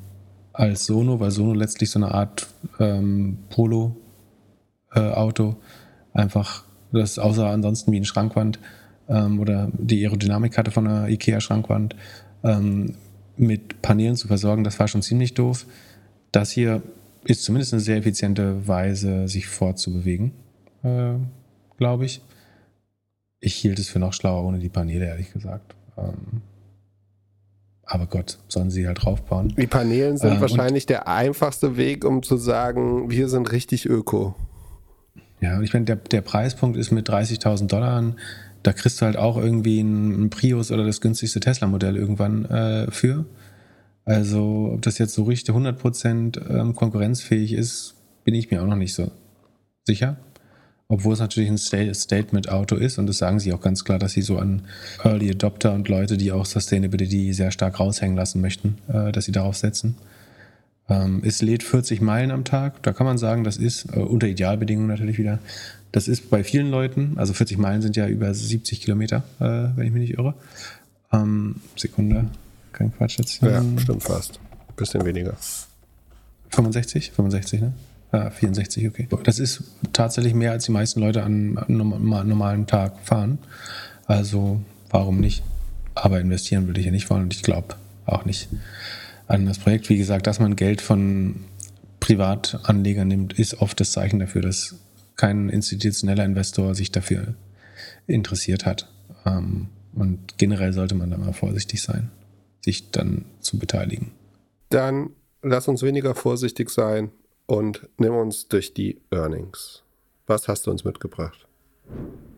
als Sono, weil Sono letztlich so eine Art ähm, Polo-Auto äh, einfach, das außer ansonsten wie eine Schrankwand ähm, oder die Aerodynamik hatte von einer IKEA-Schrankwand ähm, mit Paneelen zu versorgen, das war schon ziemlich doof. Das hier ist zumindest eine sehr effiziente Weise, sich fortzubewegen, äh, glaube ich. Ich hielt es für noch schlauer ohne die Paneele, ehrlich gesagt. Ähm, aber Gott, sollen sie halt draufbauen. Die Paneelen sind äh, wahrscheinlich der einfachste Weg, um zu sagen, wir sind richtig öko. Ja, ich meine, der, der Preispunkt ist mit 30.000 Dollar da kriegst du halt auch irgendwie einen Prius oder das günstigste Tesla-Modell irgendwann äh, für. Also, ob das jetzt so richtig 100% ähm, konkurrenzfähig ist, bin ich mir auch noch nicht so sicher. Obwohl es natürlich ein Statement-Auto ist und das sagen sie auch ganz klar, dass sie so an Early Adopter und Leute, die auch Sustainability sehr stark raushängen lassen möchten, äh, dass sie darauf setzen. Ähm, es lädt 40 Meilen am Tag. Da kann man sagen, das ist äh, unter Idealbedingungen natürlich wieder das ist bei vielen Leuten, also 40 Meilen sind ja über 70 Kilometer, äh, wenn ich mich nicht irre. Ähm, Sekunde, kein Quatsch jetzt. Ja, stimmt fast. Bisschen weniger. 65? 65, ne? Ah, 64, okay. Das ist tatsächlich mehr, als die meisten Leute an einem normalen Tag fahren. Also warum nicht? Aber investieren würde ich ja nicht wollen und ich glaube auch nicht an das Projekt. Wie gesagt, dass man Geld von Privatanlegern nimmt, ist oft das Zeichen dafür, dass kein institutioneller Investor sich dafür interessiert hat. Ähm, und generell sollte man da mal vorsichtig sein, sich dann zu beteiligen. Dann lass uns weniger vorsichtig sein und nimm uns durch die Earnings. Was hast du uns mitgebracht?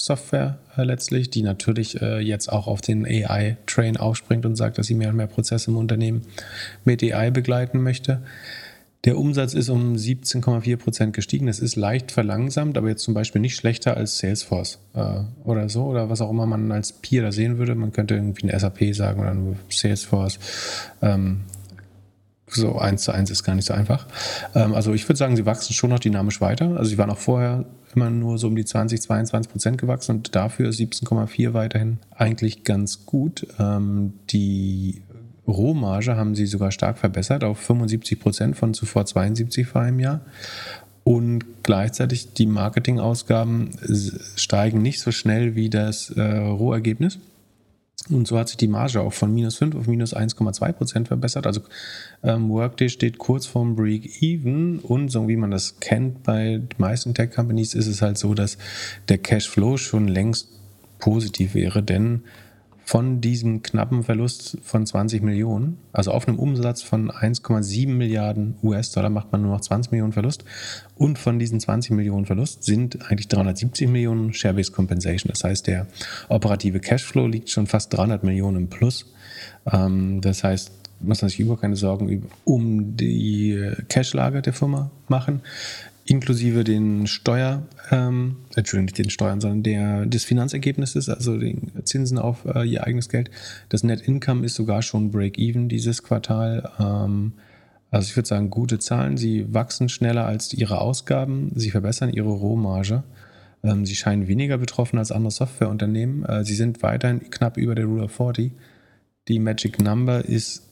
Software äh, letztlich, die natürlich äh, jetzt auch auf den AI-Train aufspringt und sagt, dass sie mehr und mehr Prozesse im Unternehmen mit AI begleiten möchte. Der Umsatz ist um 17,4 Prozent gestiegen. Das ist leicht verlangsamt, aber jetzt zum Beispiel nicht schlechter als Salesforce äh, oder so oder was auch immer man als Peer da sehen würde. Man könnte irgendwie eine SAP sagen oder nur Salesforce. Ähm, so eins zu eins ist gar nicht so einfach. Ähm, also ich würde sagen, sie wachsen schon noch dynamisch weiter. Also sie waren auch vorher immer nur so um die 20, 22 Prozent gewachsen und dafür ist 17,4 weiterhin eigentlich ganz gut. Ähm, die Rohmarge haben sie sogar stark verbessert auf 75 Prozent von zuvor 72 vor einem Jahr. Und gleichzeitig die Marketingausgaben steigen nicht so schnell wie das äh, Rohergebnis. Und so hat sich die Marge auch von minus 5 auf minus 1,2 Prozent verbessert. Also ähm, Workday steht kurz vorm Break-Even und so wie man das kennt bei den meisten Tech-Companies ist es halt so, dass der Cashflow schon längst positiv wäre, denn von diesem knappen Verlust von 20 Millionen, also auf einem Umsatz von 1,7 Milliarden US-Dollar macht man nur noch 20 Millionen Verlust. Und von diesen 20 Millionen Verlust sind eigentlich 370 Millionen Share-Based Compensation. Das heißt, der operative Cashflow liegt schon fast 300 Millionen im Plus. Ähm, das heißt, muss man sich überhaupt keine Sorgen um die Cashlage der Firma machen inklusive den Steuer, ähm, Entschuldigung, nicht den Steuern, sondern der, des Finanzergebnisses, also den Zinsen auf äh, ihr eigenes Geld. Das Net Income ist sogar schon Break-Even dieses Quartal. Ähm, also ich würde sagen, gute Zahlen. Sie wachsen schneller als ihre Ausgaben. Sie verbessern ihre Rohmarge. Ähm, sie scheinen weniger betroffen als andere Softwareunternehmen. Äh, sie sind weiterhin knapp über der Rule of 40. Die Magic Number ist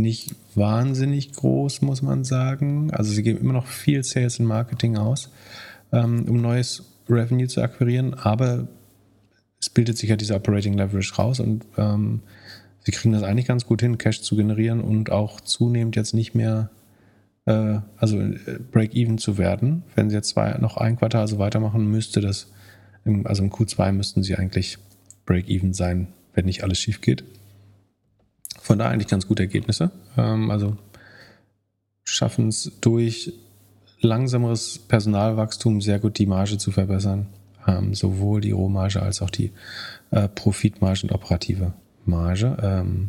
nicht wahnsinnig groß, muss man sagen. Also sie geben immer noch viel Sales und Marketing aus, ähm, um neues Revenue zu akquirieren, aber es bildet sich ja dieser Operating Leverage raus und ähm, sie kriegen das eigentlich ganz gut hin, Cash zu generieren und auch zunehmend jetzt nicht mehr, äh, also äh, Break-Even zu werden. Wenn sie jetzt zwei, noch ein Quartal so weitermachen, müsste das, im, also im Q2 müssten sie eigentlich Break-Even sein, wenn nicht alles schief geht. Von daher eigentlich ganz gute Ergebnisse. Ähm, also schaffen es durch langsameres Personalwachstum sehr gut die Marge zu verbessern. Ähm, sowohl die Rohmarge als auch die äh, Profitmarge und operative Marge. Ähm,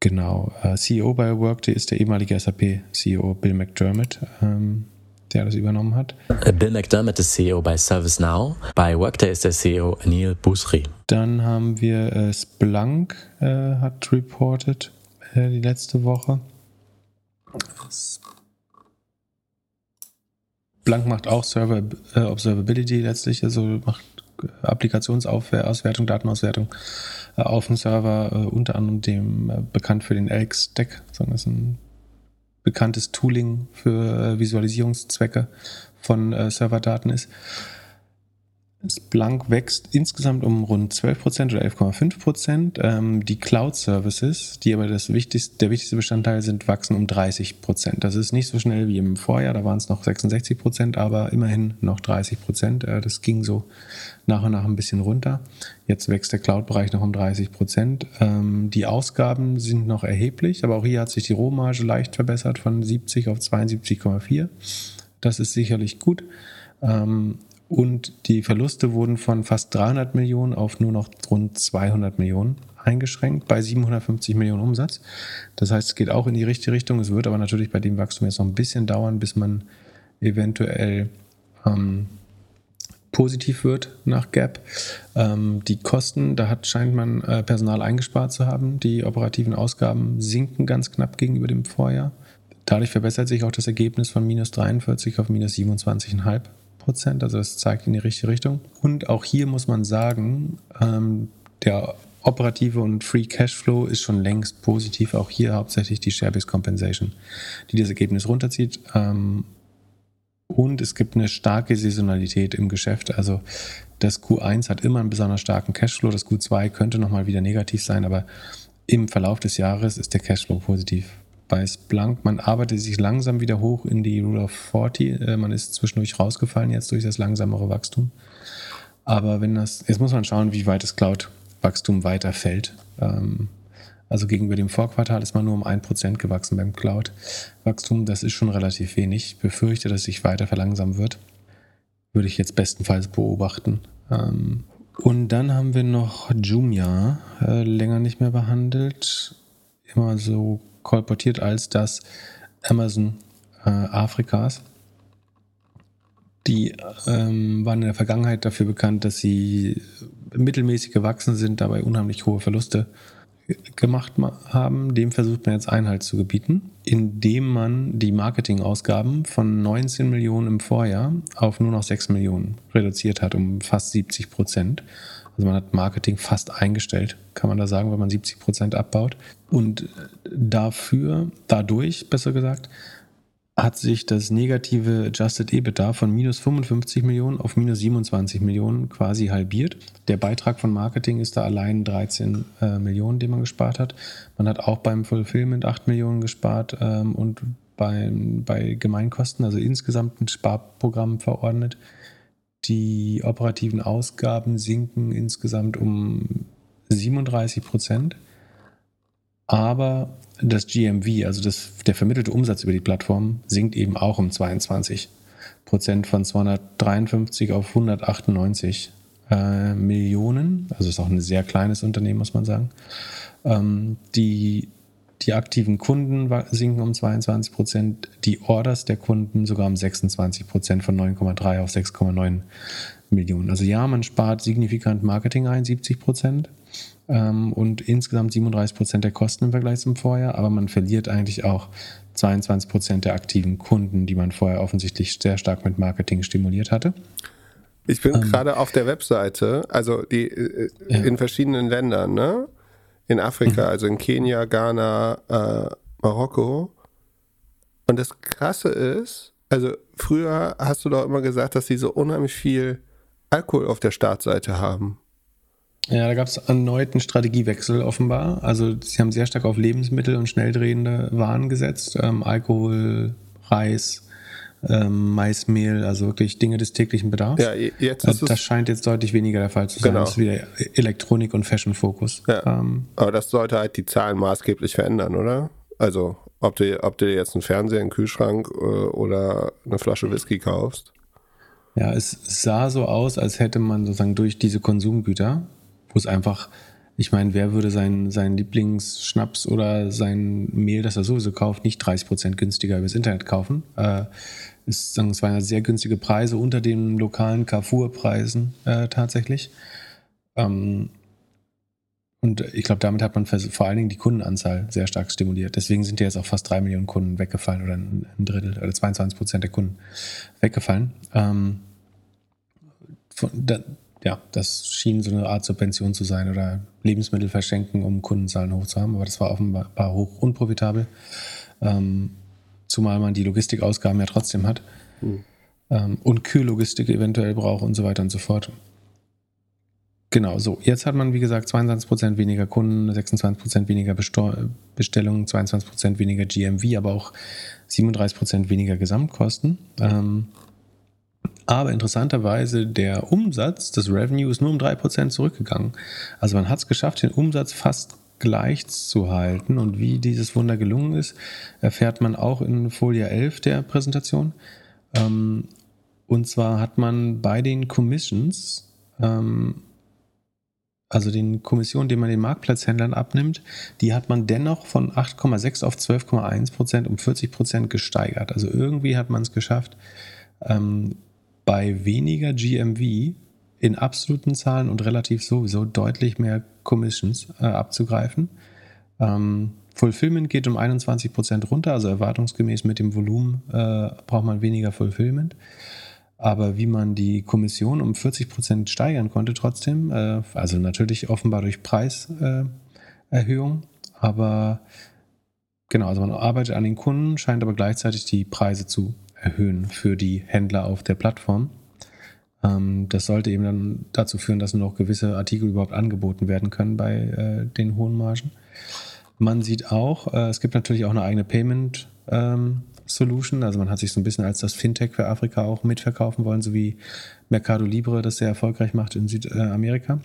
genau. Äh, CEO bei Workday ist der ehemalige SAP-CEO Bill McDermott. Der das übernommen hat. Äh, Bill McDermott ist CEO bei ServiceNow. Bei Workday ist der CEO Anil Busri. Dann haben wir äh, Splunk äh, hat reported äh, die letzte Woche. Splunk macht auch Server äh, Observability letztlich, also macht äh, Applikationsauswertung, Datenauswertung auf dem Server, unter anderem dem bekannt für den Elk Stack, das ist ein bekanntes Tooling für äh, Visualisierungszwecke von äh, Serverdaten ist. Splunk wächst insgesamt um rund 12% oder 11,5%. Ähm, die Cloud-Services, die aber das wichtigste, der wichtigste Bestandteil sind, wachsen um 30%. Das ist nicht so schnell wie im Vorjahr, da waren es noch 66%, aber immerhin noch 30%. Äh, das ging so nach und nach ein bisschen runter. Jetzt wächst der Cloud-Bereich noch um 30%. Ähm, die Ausgaben sind noch erheblich, aber auch hier hat sich die Rohmarge leicht verbessert von 70 auf 72,4. Das ist sicherlich gut. Ähm, und die Verluste wurden von fast 300 Millionen auf nur noch rund 200 Millionen eingeschränkt bei 750 Millionen Umsatz. Das heißt, es geht auch in die richtige Richtung. Es wird aber natürlich bei dem Wachstum jetzt noch ein bisschen dauern, bis man eventuell ähm, positiv wird nach Gap. Ähm, die Kosten, da hat, scheint man äh, Personal eingespart zu haben. Die operativen Ausgaben sinken ganz knapp gegenüber dem Vorjahr. Dadurch verbessert sich auch das Ergebnis von minus 43 auf minus 27,5 Prozent. Also das zeigt in die richtige Richtung. Und auch hier muss man sagen, ähm, der operative und Free Cashflow ist schon längst positiv. Auch hier hauptsächlich die Share-Based Compensation, die das Ergebnis runterzieht. Ähm, und es gibt eine starke Saisonalität im Geschäft. Also das Q1 hat immer einen besonders starken Cashflow. Das Q2 könnte nochmal wieder negativ sein, aber im Verlauf des Jahres ist der Cashflow positiv. Bei Splunk, man arbeitet sich langsam wieder hoch in die Rule of 40. Äh, man ist zwischendurch rausgefallen jetzt durch das langsamere Wachstum. Aber wenn das, jetzt muss man schauen, wie weit das Cloud-Wachstum weiter fällt. Ähm, also gegenüber dem Vorquartal ist man nur um 1% gewachsen beim Cloud-Wachstum. Das ist schon relativ wenig. Ich befürchte, dass sich weiter verlangsamen wird. Würde ich jetzt bestenfalls beobachten. Ähm, und dann haben wir noch Jumia, äh, länger nicht mehr behandelt. Immer so kolportiert als das Amazon äh, Afrikas. Die ähm, waren in der Vergangenheit dafür bekannt, dass sie mittelmäßig gewachsen sind, dabei unheimlich hohe Verluste gemacht haben, dem versucht man jetzt Einhalt zu gebieten, indem man die Marketingausgaben von 19 Millionen im Vorjahr auf nur noch 6 Millionen reduziert hat, um fast 70 Prozent. Also man hat Marketing fast eingestellt, kann man da sagen, wenn man 70 Prozent abbaut. Und dafür, dadurch, besser gesagt, hat sich das negative Adjusted EBITDA von minus 55 Millionen auf minus 27 Millionen quasi halbiert. Der Beitrag von Marketing ist da allein 13 äh, Millionen, den man gespart hat. Man hat auch beim Fulfillment 8 Millionen gespart ähm, und bei, bei Gemeinkosten, also insgesamt ein Sparprogramm verordnet. Die operativen Ausgaben sinken insgesamt um 37 Prozent. Aber das GMV, also das, der vermittelte Umsatz über die Plattform, sinkt eben auch um 22 Prozent von 253 auf 198 äh, Millionen. Also ist auch ein sehr kleines Unternehmen, muss man sagen. Ähm, die, die aktiven Kunden sinken um 22 Prozent, die Orders der Kunden sogar um 26 Prozent von 9,3 auf 6,9 Millionen. Also ja, man spart signifikant Marketing ein, 70 Prozent ähm, und insgesamt 37 Prozent der Kosten im Vergleich zum Vorjahr, aber man verliert eigentlich auch 22 Prozent der aktiven Kunden, die man vorher offensichtlich sehr stark mit Marketing stimuliert hatte. Ich bin ähm, gerade auf der Webseite, also die äh, ja. in verschiedenen Ländern, ne? In Afrika, mhm. also in Kenia, Ghana, äh, Marokko. Und das Krasse ist, also früher hast du doch immer gesagt, dass sie so unheimlich viel Alkohol auf der Startseite haben. Ja, da gab es erneut einen Strategiewechsel offenbar. Also sie haben sehr stark auf Lebensmittel und schnelldrehende Waren gesetzt. Ähm, Alkohol, Reis, ähm, Maismehl, also wirklich Dinge des täglichen Bedarfs. Ja, jetzt ist äh, das scheint jetzt deutlich weniger der Fall zu sein. Genau. Das ist wieder Elektronik und Fashion-Fokus. Ja. Ähm, Aber das sollte halt die Zahlen maßgeblich verändern, oder? Also ob du, ob du jetzt einen Fernseher, einen Kühlschrank äh, oder eine Flasche Whisky kaufst. Ja, es sah so aus, als hätte man sozusagen durch diese Konsumgüter wo es einfach, ich meine, wer würde seinen, seinen Lieblingsschnaps oder sein Mehl, das er sowieso kauft, nicht 30 Prozent günstiger übers Internet kaufen? Äh, ist, sagen, es waren sehr günstige Preise unter den lokalen Carrefour-Preisen äh, tatsächlich. Ähm, und ich glaube, damit hat man vor allen Dingen die Kundenanzahl sehr stark stimuliert. Deswegen sind ja jetzt auch fast drei Millionen Kunden weggefallen oder ein Drittel oder 22 Prozent der Kunden weggefallen. Ähm, von, da, ja, das schien so eine Art Subvention zu sein oder Lebensmittel verschenken, um Kundenzahlen hochzuhaben. Aber das war offenbar hoch unprofitabel. Ähm, zumal man die Logistikausgaben ja trotzdem hat. Mhm. Ähm, und Kühllogistik eventuell braucht und so weiter und so fort. Genau, so. Jetzt hat man, wie gesagt, 22% weniger Kunden, 26% weniger Bestellungen, 22% weniger GMV, aber auch 37% weniger Gesamtkosten. Ähm, aber interessanterweise, der Umsatz, das Revenue ist nur um 3% zurückgegangen. Also man hat es geschafft, den Umsatz fast gleich zu halten. Und wie dieses Wunder gelungen ist, erfährt man auch in Folie 11 der Präsentation. Ähm, Und zwar hat man bei den Commissions, ähm, also den Kommissionen, die man den Marktplatzhändlern abnimmt, die hat man dennoch von 8,6 auf 12,1 Prozent um 40 Prozent gesteigert. Also irgendwie hat man es geschafft, ähm, bei weniger GMV in absoluten Zahlen und relativ sowieso deutlich mehr Commissions äh, abzugreifen. Ähm, Fulfillment geht um 21 Prozent runter, also erwartungsgemäß mit dem Volumen äh, braucht man weniger Fulfillment. Aber wie man die Kommission um 40 Prozent steigern konnte trotzdem, äh, also natürlich offenbar durch Preiserhöhung, äh, aber genau, also man arbeitet an den Kunden, scheint aber gleichzeitig die Preise zu erhöhen für die Händler auf der Plattform. Ähm, das sollte eben dann dazu führen, dass nur noch gewisse Artikel überhaupt angeboten werden können bei äh, den hohen Margen. Man sieht auch, äh, es gibt natürlich auch eine eigene Payment ähm, Solution. Also man hat sich so ein bisschen als das Fintech für Afrika auch mitverkaufen wollen, so wie Mercado Libre das sehr erfolgreich macht in Südamerika.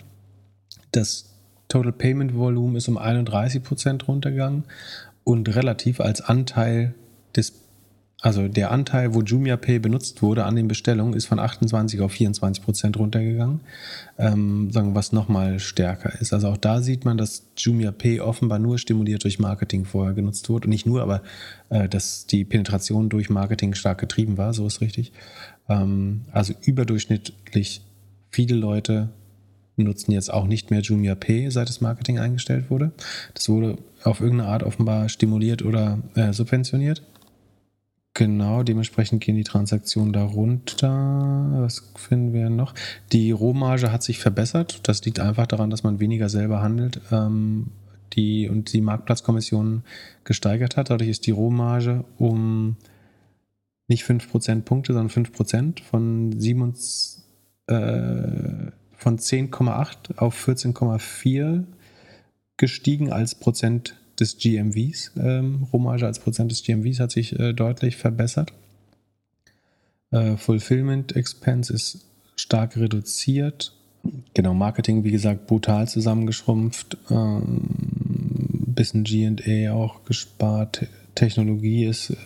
Das Total Payment Volume ist um 31 Prozent runtergegangen und relativ als Anteil des also der Anteil, wo JumiaPay benutzt wurde an den Bestellungen, ist von 28 auf 24 Prozent runtergegangen, ähm, sagen, was nochmal stärker ist. Also auch da sieht man, dass JumiaPay offenbar nur stimuliert durch Marketing vorher genutzt wurde. Und nicht nur, aber äh, dass die Penetration durch Marketing stark getrieben war, so ist richtig. Ähm, also überdurchschnittlich viele Leute nutzen jetzt auch nicht mehr JumiaPay, seit das Marketing eingestellt wurde. Das wurde auf irgendeine Art offenbar stimuliert oder äh, subventioniert. Genau, dementsprechend gehen die Transaktionen darunter. Was finden wir noch? Die Rohmarge hat sich verbessert. Das liegt einfach daran, dass man weniger selber handelt ähm, die, und die Marktplatzkommission gesteigert hat. Dadurch ist die Rohmarge um nicht 5 Prozentpunkte, sondern 5 Prozent von, äh, von 10,8 auf 14,4 gestiegen als Prozent des GMVs. Ähm, Rohmarge als Prozent des GMVs hat sich äh, deutlich verbessert. Äh, Fulfillment Expense ist stark reduziert. Genau, Marketing, wie gesagt, brutal zusammengeschrumpft. Ähm, bisschen GA auch gespart. Technologie ist äh,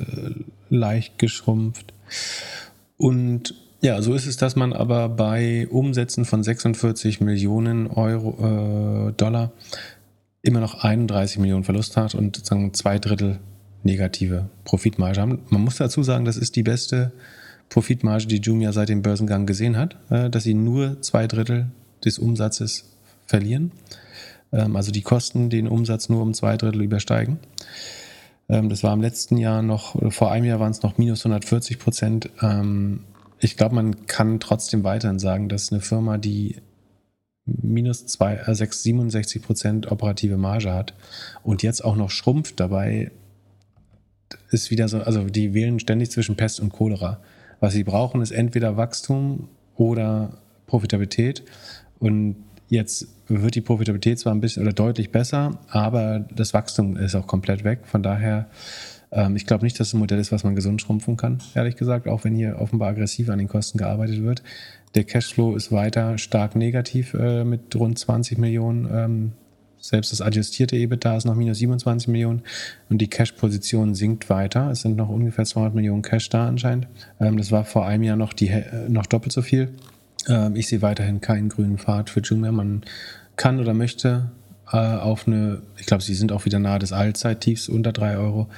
leicht geschrumpft. Und ja, so ist es, dass man aber bei Umsätzen von 46 Millionen Euro, äh, Dollar immer noch 31 Millionen Verlust hat und sozusagen zwei Drittel negative Profitmarge haben. Man muss dazu sagen, das ist die beste Profitmarge, die Jumia seit dem Börsengang gesehen hat, äh, dass sie nur zwei Drittel des Umsatzes verlieren. Ähm, also die Kosten den Umsatz nur um zwei Drittel übersteigen. Ähm, das war im letzten Jahr noch, vor einem Jahr waren es noch minus 140 Prozent. Ähm, ich glaube, man kann trotzdem weiterhin sagen, dass eine Firma, die minus 2, äh, 6, 67 Prozent operative Marge hat und jetzt auch noch schrumpft dabei, ist wieder so, also die wählen ständig zwischen Pest und Cholera. Was sie brauchen, ist entweder Wachstum oder Profitabilität. Und jetzt wird die Profitabilität zwar ein bisschen oder deutlich besser, aber das Wachstum ist auch komplett weg. Von daher, ähm, ich glaube nicht, dass es ein Modell ist, was man gesund schrumpfen kann, ehrlich gesagt, auch wenn hier offenbar aggressiv an den Kosten gearbeitet wird. Der Cashflow ist weiter stark negativ äh, mit rund 20 Millionen. Ähm, selbst das adjustierte EBITDA ist noch minus 27 Millionen und die Cash-Position sinkt weiter. Es sind noch ungefähr 200 Millionen Cash da anscheinend. Ähm, das war vor einem Jahr noch, die, äh, noch doppelt so viel. Ähm, ich sehe weiterhin keinen grünen Pfad für Jumia. Man kann oder möchte äh, auf eine, ich glaube, sie sind auch wieder nahe des Allzeittiefs unter 3 Euro.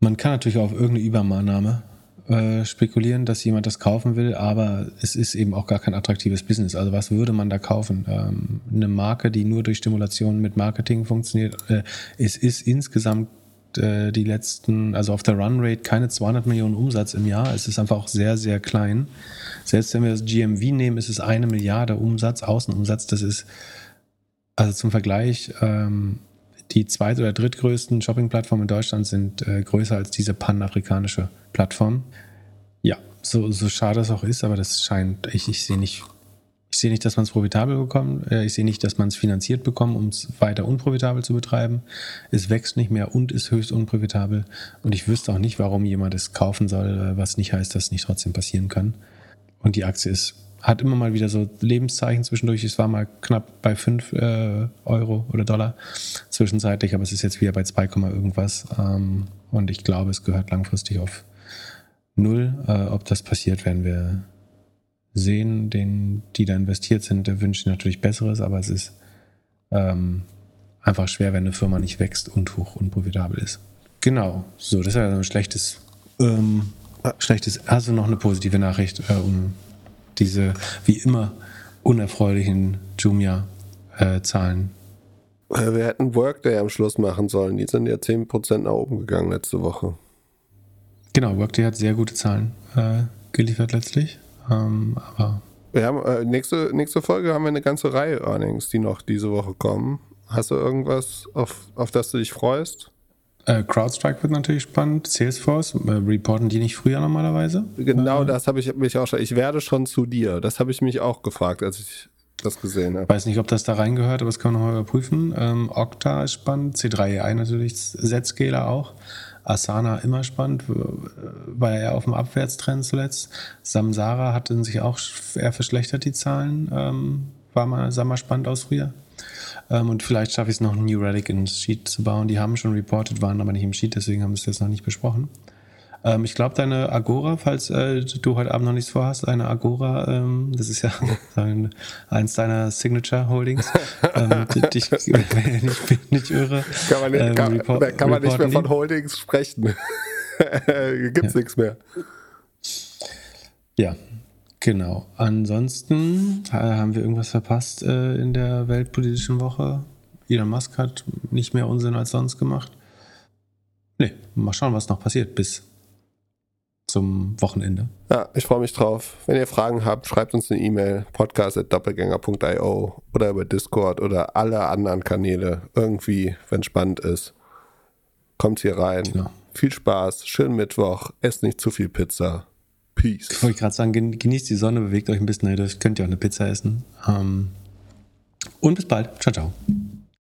Man kann natürlich auf irgendeine Übernahme äh, spekulieren, dass jemand das kaufen will, aber es ist eben auch gar kein attraktives Business. Also was würde man da kaufen? Ähm, eine Marke, die nur durch Stimulation mit Marketing funktioniert. Äh, es ist insgesamt äh, die letzten, also auf der Runrate keine 200 Millionen Umsatz im Jahr. Es ist einfach auch sehr, sehr klein. Selbst wenn wir das GMV nehmen, ist es eine Milliarde Umsatz, Außenumsatz. Das ist also zum Vergleich ähm, die zweit- oder drittgrößten Shopping-Plattformen in Deutschland sind äh, größer als diese panafrikanische Plattform. Ja, so, so schade es auch ist, aber das scheint, ich, ich sehe nicht, ich sehe nicht, dass man es profitabel bekommt. Äh, ich sehe nicht, dass man es finanziert bekommt, um es weiter unprofitabel zu betreiben. Es wächst nicht mehr und ist höchst unprofitabel. Und ich wüsste auch nicht, warum jemand es kaufen soll, äh, was nicht heißt, dass es nicht trotzdem passieren kann. Und die Aktie ist hat immer mal wieder so Lebenszeichen zwischendurch. Es war mal knapp bei 5 äh, Euro oder Dollar zwischenzeitlich, aber es ist jetzt wieder bei 2, irgendwas. Ähm, und ich glaube, es gehört langfristig auf null. Äh, ob das passiert, werden wir sehen. Den, die da investiert sind, der wünschen natürlich Besseres, aber es ist ähm, einfach schwer, wenn eine Firma nicht wächst und hoch unprofitabel ist. Genau, so, das ist ja ein schlechtes, ähm, schlechtes, also noch eine positive Nachricht, äh, um diese, wie immer, unerfreulichen Jumia-Zahlen. Äh, wir hätten Workday am Schluss machen sollen. Die sind ja 10% nach oben gegangen letzte Woche. Genau, Workday hat sehr gute Zahlen äh, geliefert letztlich. Ähm, aber wir haben, äh, nächste, nächste Folge haben wir eine ganze Reihe Earnings, die noch diese Woche kommen. Hast du irgendwas, auf, auf das du dich freust? Äh, CrowdStrike wird natürlich spannend. Salesforce, äh, reporten die nicht früher normalerweise? Genau, äh, das habe ich mich auch schon. Ich werde schon zu dir. Das habe ich mich auch gefragt, als ich das gesehen habe. Weiß nicht, ob das da reingehört, aber das kann man nochmal überprüfen. Ähm, Okta ist spannend, C3AI natürlich, Zscaler auch. Asana immer spannend, war ja auf dem Abwärtstrend zuletzt. Samsara hatten sich auch eher verschlechtert, die Zahlen. Ähm, war mal, sah mal spannend aus früher. Ähm, und vielleicht schaffe ich es noch, ein New Relic ins Sheet zu bauen. Die haben schon reported, waren aber nicht im Sheet, deswegen haben wir es jetzt noch nicht besprochen. Ähm, ich glaube, deine Agora, falls äh, du heute Abend noch nichts vorhast, eine Agora, ähm, das ist ja ein, eins deiner Signature Holdings. ähm, dich, wenn ich nicht, nicht irre. Kann man, nicht, ähm, kann, report, kann man nicht mehr von Holdings sprechen. Gibt's ja. nichts mehr. Ja, genau. Ansonsten äh, haben wir irgendwas verpasst äh, in der weltpolitischen Woche. Elon Musk hat nicht mehr Unsinn als sonst gemacht. Nee, mal schauen, was noch passiert bis zum Wochenende. Ja, ich freue mich drauf. Wenn ihr Fragen habt, schreibt uns eine E-Mail, podcast.doppelgänger.io oder über Discord oder alle anderen Kanäle. Irgendwie, wenn spannend ist, kommt hier rein. Genau. Viel Spaß, schönen Mittwoch, esst nicht zu viel Pizza. Peace. Ich wollte gerade sagen, genießt die Sonne, bewegt euch ein bisschen, könnt ihr auch eine Pizza essen. Ähm, und bis bald. Ciao, ciao.